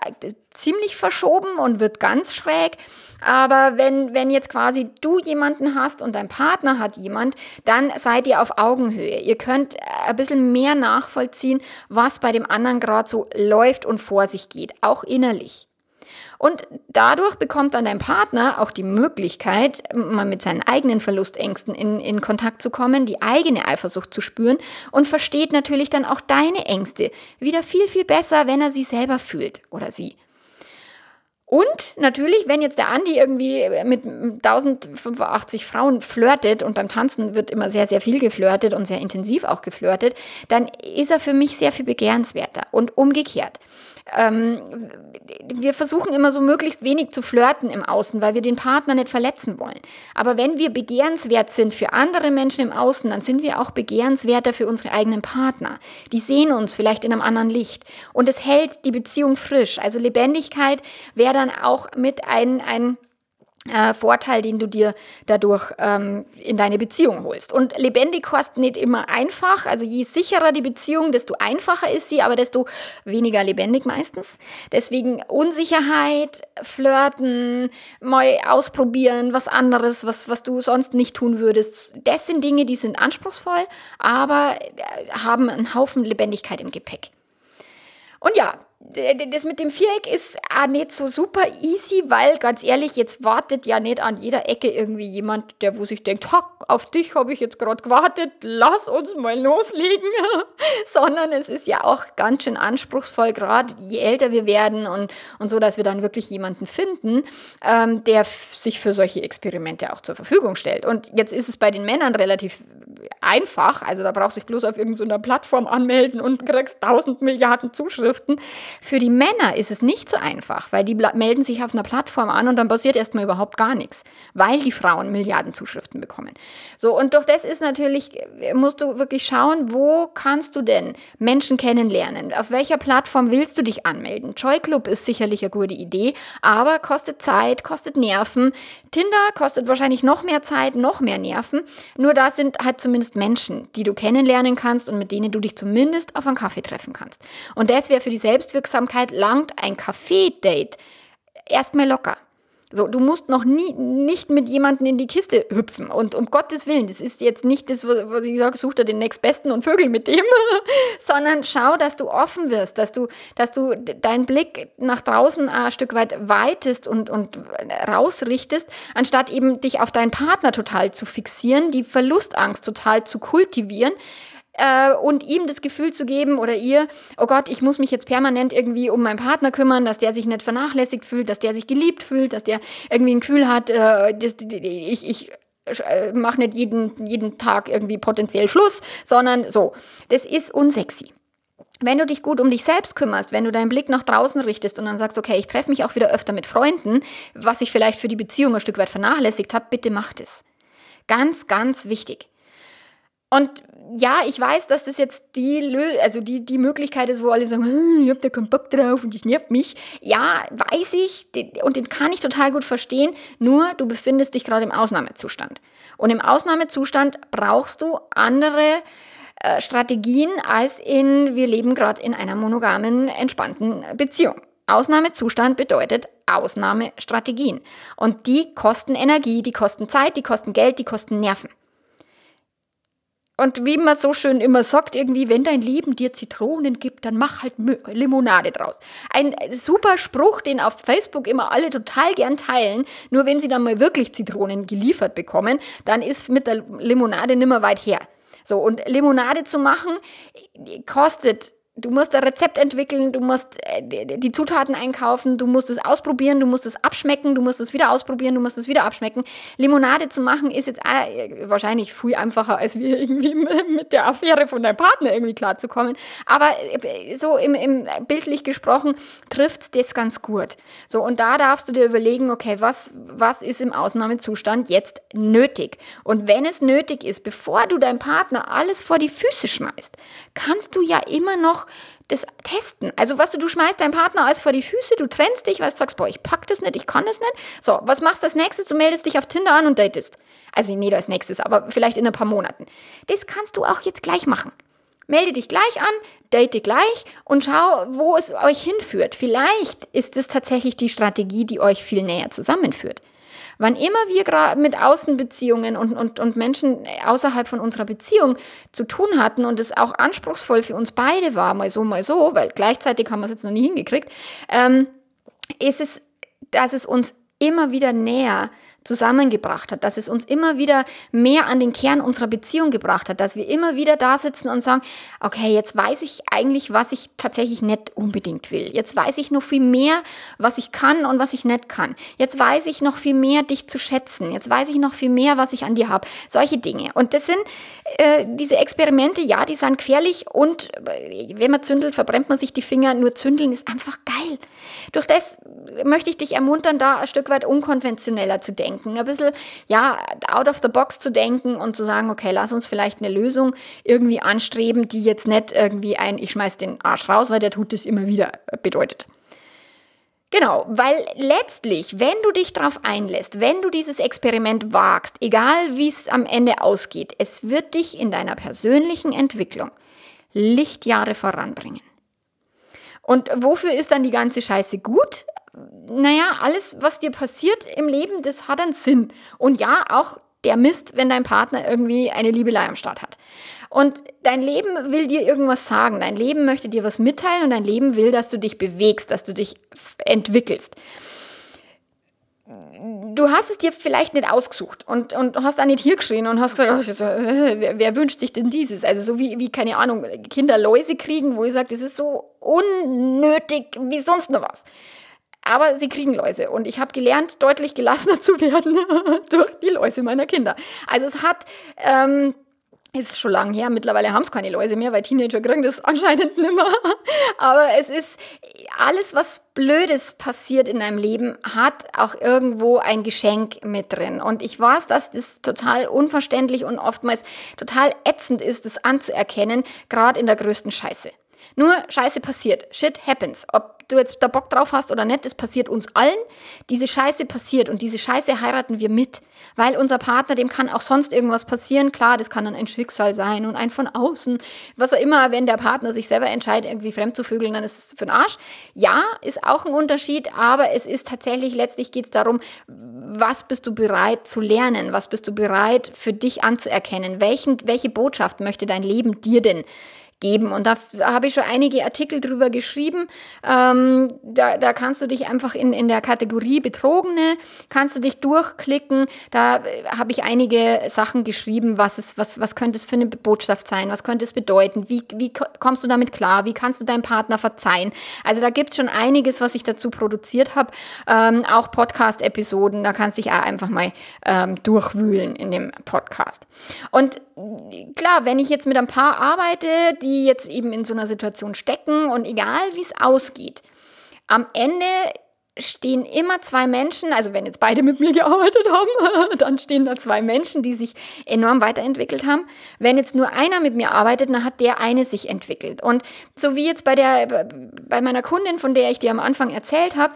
ziemlich verschoben und wird ganz schräg. Aber wenn, wenn jetzt quasi du jemanden hast und dein Partner hat jemand, dann seid ihr auf Augenhöhe. Ihr könnt ein bisschen mehr nachvollziehen, was bei dem anderen gerade so läuft und vor sich geht, auch innerlich. Und dadurch bekommt dann dein Partner auch die Möglichkeit, mal mit seinen eigenen Verlustängsten in, in Kontakt zu kommen, die eigene Eifersucht zu spüren und versteht natürlich dann auch deine Ängste wieder viel, viel besser, wenn er sie selber fühlt oder sie. Und natürlich, wenn jetzt der Andi irgendwie mit 1085 Frauen flirtet und beim Tanzen wird immer sehr, sehr viel geflirtet und sehr intensiv auch geflirtet, dann ist er für mich sehr viel begehrenswerter und umgekehrt ähm, wir versuchen immer so möglichst wenig zu flirten im Außen, weil wir den Partner nicht verletzen wollen. Aber wenn wir begehrenswert sind für andere Menschen im Außen, dann sind wir auch begehrenswerter für unsere eigenen Partner. Die sehen uns vielleicht in einem anderen Licht. Und es hält die Beziehung frisch. Also Lebendigkeit wäre dann auch mit ein, ein äh, Vorteil, den du dir dadurch ähm, in deine Beziehung holst. Und lebendig heißt nicht immer einfach. Also je sicherer die Beziehung, desto einfacher ist sie, aber desto weniger lebendig meistens. Deswegen Unsicherheit, Flirten, mal ausprobieren, was anderes, was, was du sonst nicht tun würdest. Das sind Dinge, die sind anspruchsvoll, aber äh, haben einen Haufen Lebendigkeit im Gepäck. Und ja, das mit dem Viereck ist auch nicht so super easy, weil ganz ehrlich, jetzt wartet ja nicht an jeder Ecke irgendwie jemand, der wo sich denkt, auf dich habe ich jetzt gerade gewartet, lass uns mal loslegen, sondern es ist ja auch ganz schön anspruchsvoll, gerade je älter wir werden und, und so, dass wir dann wirklich jemanden finden, ähm, der sich für solche Experimente auch zur Verfügung stellt. Und jetzt ist es bei den Männern relativ einfach, also da brauchst du dich bloß auf irgendeiner Plattform anmelden und kriegst tausend Milliarden Zuschriften. Für die Männer ist es nicht so einfach, weil die melden sich auf einer Plattform an und dann passiert erstmal überhaupt gar nichts, weil die Frauen Milliarden Zuschriften bekommen. So, und durch das ist natürlich, musst du wirklich schauen, wo kannst du denn Menschen kennenlernen? Auf welcher Plattform willst du dich anmelden? Joy Club ist sicherlich eine gute Idee, aber kostet Zeit, kostet Nerven. Tinder kostet wahrscheinlich noch mehr Zeit, noch mehr Nerven. Nur da sind halt zumindest Menschen, die du kennenlernen kannst und mit denen du dich zumindest auf einen Kaffee treffen kannst. Und das wäre für die Selbstwirksamkeit langt ein Kaffee-Date erstmal locker. So, du musst noch nie nicht mit jemandem in die Kiste hüpfen. Und um Gottes Willen, das ist jetzt nicht das, was ich sage, such dir den nächstbesten und Vögel mit dem, sondern schau, dass du offen wirst, dass du, dass du deinen Blick nach draußen ein Stück weit weitest und, und rausrichtest, anstatt eben dich auf deinen Partner total zu fixieren, die Verlustangst total zu kultivieren äh, und ihm das Gefühl zu geben oder ihr, oh Gott, ich muss mich jetzt permanent irgendwie um meinen Partner kümmern, dass der sich nicht vernachlässigt fühlt, dass der sich geliebt fühlt, dass der irgendwie ein Gefühl hat, äh, das, ich, ich äh, mache nicht jeden, jeden Tag irgendwie potenziell Schluss, sondern so. Das ist unsexy. Wenn du dich gut um dich selbst kümmerst, wenn du deinen Blick nach draußen richtest und dann sagst, okay, ich treffe mich auch wieder öfter mit Freunden, was ich vielleicht für die Beziehung ein Stück weit vernachlässigt habe, bitte mach das. Ganz, ganz wichtig. Und ja, ich weiß, dass das jetzt die, Lö also die, die Möglichkeit ist, wo alle sagen, hm, ich hab da keinen Bock drauf und das nervt mich. Ja, weiß ich und den kann ich total gut verstehen, nur du befindest dich gerade im Ausnahmezustand. Und im Ausnahmezustand brauchst du andere äh, Strategien als in, wir leben gerade in einer monogamen, entspannten Beziehung. Ausnahmezustand bedeutet Ausnahmestrategien. Und die kosten Energie, die kosten Zeit, die kosten Geld, die kosten Nerven. Und wie man so schön immer sagt, irgendwie, wenn dein Leben dir Zitronen gibt, dann mach halt Limonade draus. Ein super Spruch, den auf Facebook immer alle total gern teilen. Nur wenn sie dann mal wirklich Zitronen geliefert bekommen, dann ist mit der Limonade nimmer weit her. So, und Limonade zu machen, kostet Du musst ein Rezept entwickeln, du musst äh, die Zutaten einkaufen, du musst es ausprobieren, du musst es abschmecken, du musst es wieder ausprobieren, du musst es wieder abschmecken. Limonade zu machen ist jetzt äh, wahrscheinlich viel einfacher, als wir irgendwie mit der Affäre von deinem Partner irgendwie klarzukommen. Aber äh, so im, im bildlich gesprochen trifft das ganz gut. So, und da darfst du dir überlegen, okay, was, was ist im Ausnahmezustand jetzt nötig? Und wenn es nötig ist, bevor du deinem Partner alles vor die Füße schmeißt, kannst du ja immer noch das testen. Also, was du, du schmeißt deinen Partner alles vor die Füße, du trennst dich, weil du sagst, boah, ich pack das nicht, ich kann das nicht. So, was machst du als nächstes? Du meldest dich auf Tinder an und datest. Also, nicht als nächstes, aber vielleicht in ein paar Monaten. Das kannst du auch jetzt gleich machen. Melde dich gleich an, date gleich und schau, wo es euch hinführt. Vielleicht ist es tatsächlich die Strategie, die euch viel näher zusammenführt. Wann immer wir gerade mit Außenbeziehungen und, und, und Menschen außerhalb von unserer Beziehung zu tun hatten und es auch anspruchsvoll für uns beide war, mal so, mal so, weil gleichzeitig haben wir es jetzt noch nie hingekriegt, ähm, ist es, dass es uns immer wieder näher zusammengebracht hat, dass es uns immer wieder mehr an den Kern unserer Beziehung gebracht hat, dass wir immer wieder da sitzen und sagen, okay, jetzt weiß ich eigentlich, was ich tatsächlich nicht unbedingt will. Jetzt weiß ich noch viel mehr, was ich kann und was ich nicht kann. Jetzt weiß ich noch viel mehr, dich zu schätzen. Jetzt weiß ich noch viel mehr, was ich an dir habe. Solche Dinge. Und das sind äh, diese Experimente, ja, die sind gefährlich und äh, wenn man zündelt, verbrennt man sich die Finger. Nur zündeln ist einfach geil. Durch das möchte ich dich ermuntern, da ein Stück weit unkonventioneller zu denken denken, ein bisschen, ja, out of the box zu denken und zu sagen, okay, lass uns vielleicht eine Lösung irgendwie anstreben, die jetzt nicht irgendwie ein, ich schmeiß den Arsch raus, weil der tut es immer wieder bedeutet. Genau, weil letztlich, wenn du dich darauf einlässt, wenn du dieses Experiment wagst, egal wie es am Ende ausgeht, es wird dich in deiner persönlichen Entwicklung Lichtjahre voranbringen. Und wofür ist dann die ganze Scheiße gut? Naja, alles, was dir passiert im Leben, das hat einen Sinn. Und ja, auch der Mist, wenn dein Partner irgendwie eine Liebelei am Start hat. Und dein Leben will dir irgendwas sagen. Dein Leben möchte dir was mitteilen und dein Leben will, dass du dich bewegst, dass du dich entwickelst. Du hast es dir vielleicht nicht ausgesucht und, und hast auch nicht hier geschrien und hast gesagt, oh, wer, wer, wünscht sich denn dieses? Also so wie, wie, keine Ahnung, Kinder Läuse kriegen, wo ich sage, das ist so unnötig wie sonst noch was. Aber sie kriegen Läuse und ich habe gelernt, deutlich gelassener zu werden durch die Läuse meiner Kinder. Also es hat... Ähm, ist schon lange her, mittlerweile haben es keine Läuse mehr, weil Teenager kriegen das anscheinend nicht mehr. Aber es ist alles, was Blödes passiert in deinem Leben, hat auch irgendwo ein Geschenk mit drin. Und ich weiß, dass das total unverständlich und oftmals total ätzend ist, das anzuerkennen, gerade in der größten Scheiße. Nur Scheiße passiert. Shit happens. Ob du jetzt da Bock drauf hast oder nicht, das passiert uns allen. Diese Scheiße passiert und diese Scheiße heiraten wir mit, weil unser Partner, dem kann auch sonst irgendwas passieren. Klar, das kann dann ein Schicksal sein und ein von außen, was auch immer, wenn der Partner sich selber entscheidet, irgendwie fremd zu vögeln, dann ist es für den Arsch. Ja, ist auch ein Unterschied, aber es ist tatsächlich, letztlich geht es darum, was bist du bereit zu lernen? Was bist du bereit für dich anzuerkennen? Welchen, welche Botschaft möchte dein Leben dir denn geben. Und da habe ich schon einige Artikel drüber geschrieben. Ähm, da, da kannst du dich einfach in, in der Kategorie Betrogene, kannst du dich durchklicken. Da äh, habe ich einige Sachen geschrieben, was, es, was, was könnte es für eine Botschaft sein, was könnte es bedeuten, wie, wie kommst du damit klar, wie kannst du deinem Partner verzeihen. Also da gibt es schon einiges, was ich dazu produziert habe. Ähm, auch Podcast-Episoden, da kannst du dich auch einfach mal ähm, durchwühlen in dem Podcast. Und klar, wenn ich jetzt mit ein paar arbeite, die jetzt eben in so einer Situation stecken und egal wie es ausgeht, am Ende stehen immer zwei Menschen, also wenn jetzt beide mit mir gearbeitet haben, dann stehen da zwei Menschen, die sich enorm weiterentwickelt haben. Wenn jetzt nur einer mit mir arbeitet, dann hat der eine sich entwickelt. Und so wie jetzt bei der, bei meiner Kundin, von der ich dir am Anfang erzählt habe,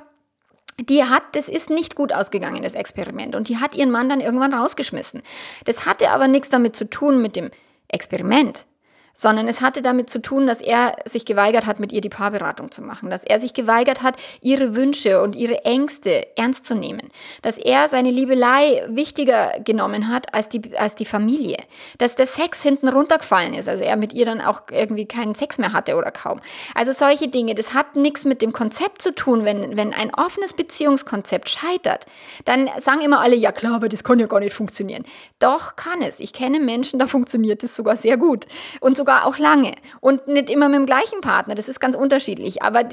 die hat, das ist nicht gut ausgegangen, das Experiment. Und die hat ihren Mann dann irgendwann rausgeschmissen. Das hatte aber nichts damit zu tun mit dem Experiment sondern es hatte damit zu tun, dass er sich geweigert hat, mit ihr die Paarberatung zu machen, dass er sich geweigert hat, ihre Wünsche und ihre Ängste ernst zu nehmen, dass er seine Liebelei wichtiger genommen hat als die, als die Familie, dass der Sex hinten runtergefallen ist, also er mit ihr dann auch irgendwie keinen Sex mehr hatte oder kaum. Also solche Dinge, das hat nichts mit dem Konzept zu tun, wenn, wenn ein offenes Beziehungskonzept scheitert, dann sagen immer alle, ja klar, aber das kann ja gar nicht funktionieren. Doch kann es. Ich kenne Menschen, da funktioniert es sogar sehr gut. Und sogar auch lange. Und nicht immer mit dem gleichen Partner, das ist ganz unterschiedlich. Aber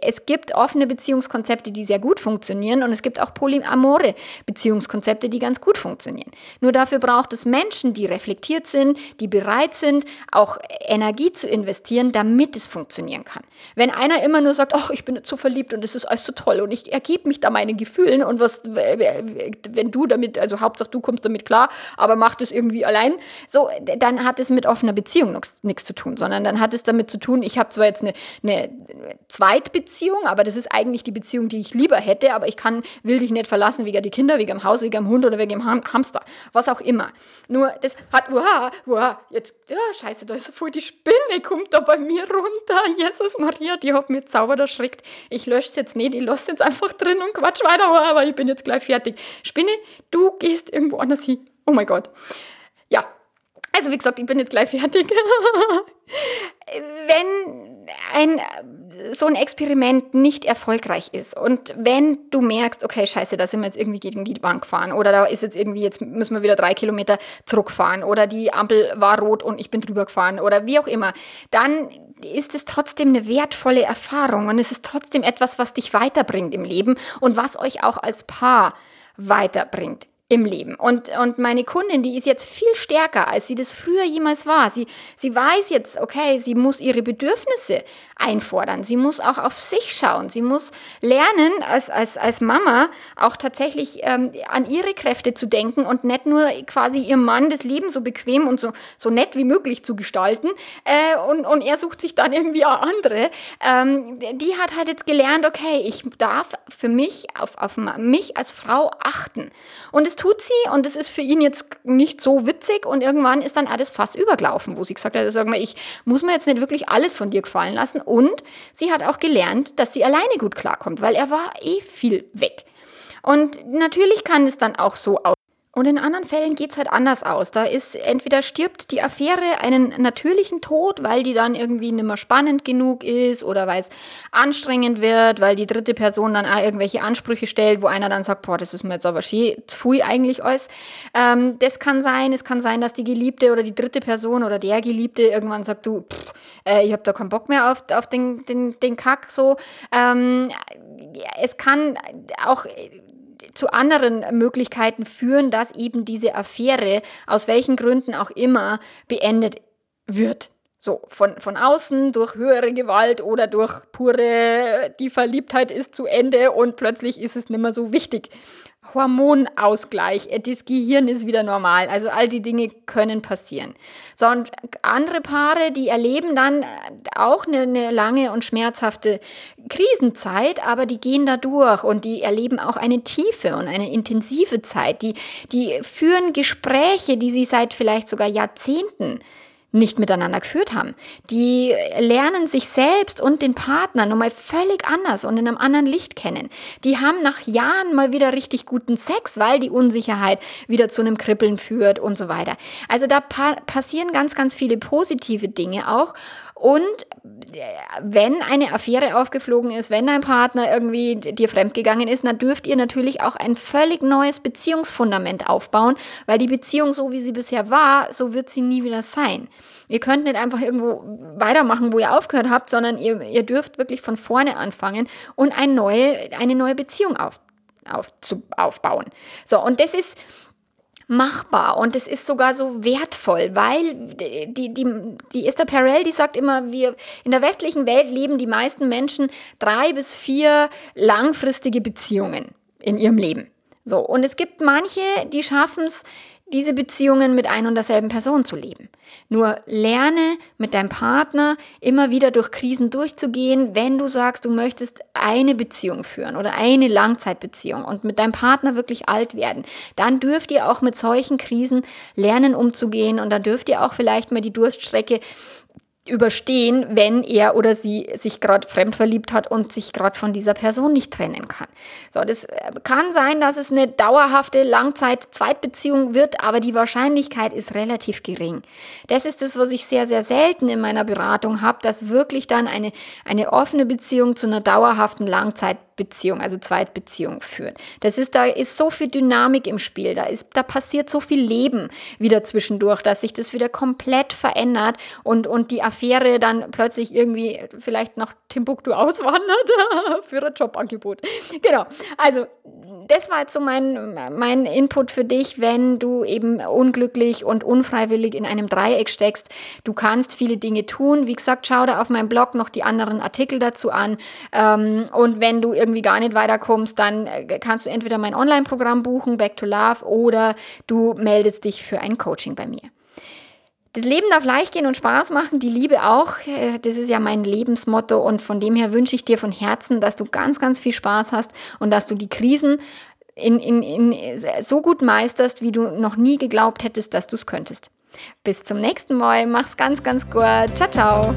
es gibt offene Beziehungskonzepte, die sehr gut funktionieren und es gibt auch polyamore Beziehungskonzepte, die ganz gut funktionieren. Nur dafür braucht es Menschen, die reflektiert sind, die bereit sind, auch Energie zu investieren, damit es funktionieren kann. Wenn einer immer nur sagt, oh, ich bin so verliebt und es ist alles so toll und ich ergebe mich da meinen Gefühlen und was, wenn du damit, also Hauptsache du kommst damit klar, aber mach das irgendwie allein, so, dann hat es mit offener Beziehung nichts nichts zu tun, sondern dann hat es damit zu tun, ich habe zwar jetzt eine, eine Zweitbeziehung, aber das ist eigentlich die Beziehung, die ich lieber hätte, aber ich kann, will dich nicht verlassen wegen die Kinder, wegen dem Haus, wegen dem Hund oder wegen dem Ham Hamster, was auch immer. Nur das hat, wow, wow, jetzt, ja, scheiße, da ist so voll die Spinne, kommt da bei mir runter. Jesus Maria, die hat mir zauber erschreckt. Ich lösche es jetzt nicht, ich lasse jetzt einfach drin und quatsch weiter, aber ich bin jetzt gleich fertig. Spinne, du gehst irgendwo anders hin. Oh mein Gott. Also wie gesagt, ich bin jetzt gleich fertig. wenn ein, so ein Experiment nicht erfolgreich ist und wenn du merkst, okay, scheiße, da sind wir jetzt irgendwie gegen die Wand gefahren oder da ist jetzt irgendwie, jetzt müssen wir wieder drei Kilometer zurückfahren oder die Ampel war rot und ich bin drüber gefahren oder wie auch immer, dann ist es trotzdem eine wertvolle Erfahrung und es ist trotzdem etwas, was dich weiterbringt im Leben und was euch auch als Paar weiterbringt im Leben. Und, und meine Kundin, die ist jetzt viel stärker, als sie das früher jemals war. Sie, sie weiß jetzt, okay, sie muss ihre Bedürfnisse einfordern. Sie muss auch auf sich schauen. Sie muss lernen, als, als, als Mama auch tatsächlich ähm, an ihre Kräfte zu denken und nicht nur quasi ihrem Mann das Leben so bequem und so, so nett wie möglich zu gestalten. Äh, und, und er sucht sich dann irgendwie auch andere. Ähm, die hat halt jetzt gelernt, okay, ich darf für mich auf, auf mich als Frau achten. Und es tut sie und es ist für ihn jetzt nicht so witzig und irgendwann ist dann alles fast übergelaufen, wo sie gesagt hat, sag mal, ich muss mir jetzt nicht wirklich alles von dir gefallen lassen und sie hat auch gelernt, dass sie alleine gut klarkommt, weil er war eh viel weg. Und natürlich kann es dann auch so und in anderen Fällen geht es halt anders aus. Da ist entweder stirbt die Affäre einen natürlichen Tod, weil die dann irgendwie nicht mehr spannend genug ist oder weil es anstrengend wird, weil die dritte Person dann auch irgendwelche Ansprüche stellt, wo einer dann sagt, boah, das ist mir jetzt aber schön, pfui eigentlich alles. Ähm, das kann sein. Es kann sein, dass die Geliebte oder die dritte Person oder der Geliebte irgendwann sagt, du, pff, äh, ich habe da keinen Bock mehr auf, auf den, den, den Kack so. Ähm, es kann auch zu anderen Möglichkeiten führen, dass eben diese Affäre, aus welchen Gründen auch immer, beendet wird. So, von, von außen durch höhere Gewalt oder durch pure, die Verliebtheit ist zu Ende und plötzlich ist es nicht mehr so wichtig. Hormonausgleich, äh, das Gehirn ist wieder normal. Also all die Dinge können passieren. So, und andere Paare, die erleben dann äh, auch eine, eine lange und schmerzhafte Krisenzeit, aber die gehen da durch und die erleben auch eine tiefe und eine intensive Zeit. Die, die führen Gespräche, die sie seit vielleicht sogar Jahrzehnten nicht miteinander geführt haben. Die lernen sich selbst und den Partner nochmal völlig anders und in einem anderen Licht kennen. Die haben nach Jahren mal wieder richtig guten Sex, weil die Unsicherheit wieder zu einem Kribbeln führt und so weiter. Also da pa passieren ganz, ganz viele positive Dinge auch. Und äh, wenn eine Affäre aufgeflogen ist, wenn dein Partner irgendwie dir fremdgegangen ist, dann dürft ihr natürlich auch ein völlig neues Beziehungsfundament aufbauen, weil die Beziehung so wie sie bisher war, so wird sie nie wieder sein. Ihr könnt nicht einfach irgendwo weitermachen, wo ihr aufgehört habt, sondern ihr, ihr dürft wirklich von vorne anfangen und eine neue, eine neue Beziehung auf, auf, zu, aufbauen. So, und das ist, machbar und es ist sogar so wertvoll, weil die, die, die Esther Perel, die sagt immer, wir in der westlichen Welt leben die meisten Menschen drei bis vier langfristige Beziehungen in ihrem Leben. So, und es gibt manche, die schaffen es, diese Beziehungen mit ein und derselben Person zu leben. Nur lerne mit deinem Partner immer wieder durch Krisen durchzugehen, wenn du sagst, du möchtest eine Beziehung führen oder eine Langzeitbeziehung und mit deinem Partner wirklich alt werden. Dann dürft ihr auch mit solchen Krisen lernen umzugehen und dann dürft ihr auch vielleicht mal die Durststrecke überstehen, wenn er oder sie sich gerade fremd verliebt hat und sich gerade von dieser Person nicht trennen kann. So, das äh, kann sein, dass es eine dauerhafte Langzeit-Zweitbeziehung wird, aber die Wahrscheinlichkeit ist relativ gering. Das ist das, was ich sehr, sehr selten in meiner Beratung habe, dass wirklich dann eine, eine offene Beziehung zu einer dauerhaften Langzeit Beziehung, also Zweitbeziehung führen. Das ist, da ist so viel Dynamik im Spiel, da ist, da passiert so viel Leben wieder zwischendurch, dass sich das wieder komplett verändert und, und die Affäre dann plötzlich irgendwie vielleicht nach Timbuktu auswandert für ein Jobangebot. Genau. Also, das war jetzt so mein, mein Input für dich, wenn du eben unglücklich und unfreiwillig in einem Dreieck steckst. Du kannst viele Dinge tun. Wie gesagt, schau da auf meinem Blog noch die anderen Artikel dazu an. Ähm, und wenn du irgendwie gar nicht weiterkommst, dann äh, kannst du entweder mein Online-Programm buchen, Back to Love, oder du meldest dich für ein Coaching bei mir. Das Leben darf leicht gehen und Spaß machen, die Liebe auch. Äh, das ist ja mein Lebensmotto und von dem her wünsche ich dir von Herzen, dass du ganz, ganz viel Spaß hast und dass du die Krisen in, in, in so gut meisterst, wie du noch nie geglaubt hättest, dass du es könntest. Bis zum nächsten Mal. Mach's ganz, ganz gut. Ciao, ciao.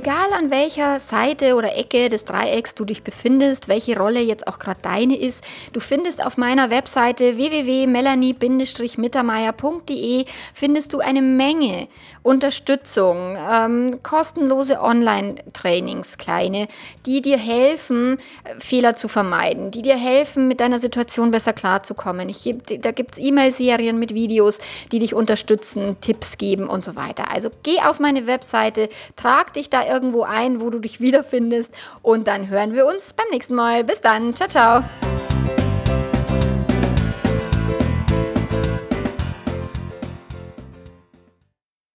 Egal an welcher Seite oder Ecke des Dreiecks du dich befindest, welche Rolle jetzt auch gerade deine ist, du findest auf meiner Webseite www.melanie-mittermeier.de findest du eine Menge Unterstützung, ähm, kostenlose Online-Trainings, kleine, die dir helfen, Fehler zu vermeiden, die dir helfen, mit deiner Situation besser klarzukommen. Ich geb, da gibt es E-Mail-Serien mit Videos, die dich unterstützen, Tipps geben und so weiter. Also geh auf meine Webseite, trag dich da irgendwo ein, wo du dich wiederfindest und dann hören wir uns beim nächsten Mal. Bis dann. Ciao, ciao.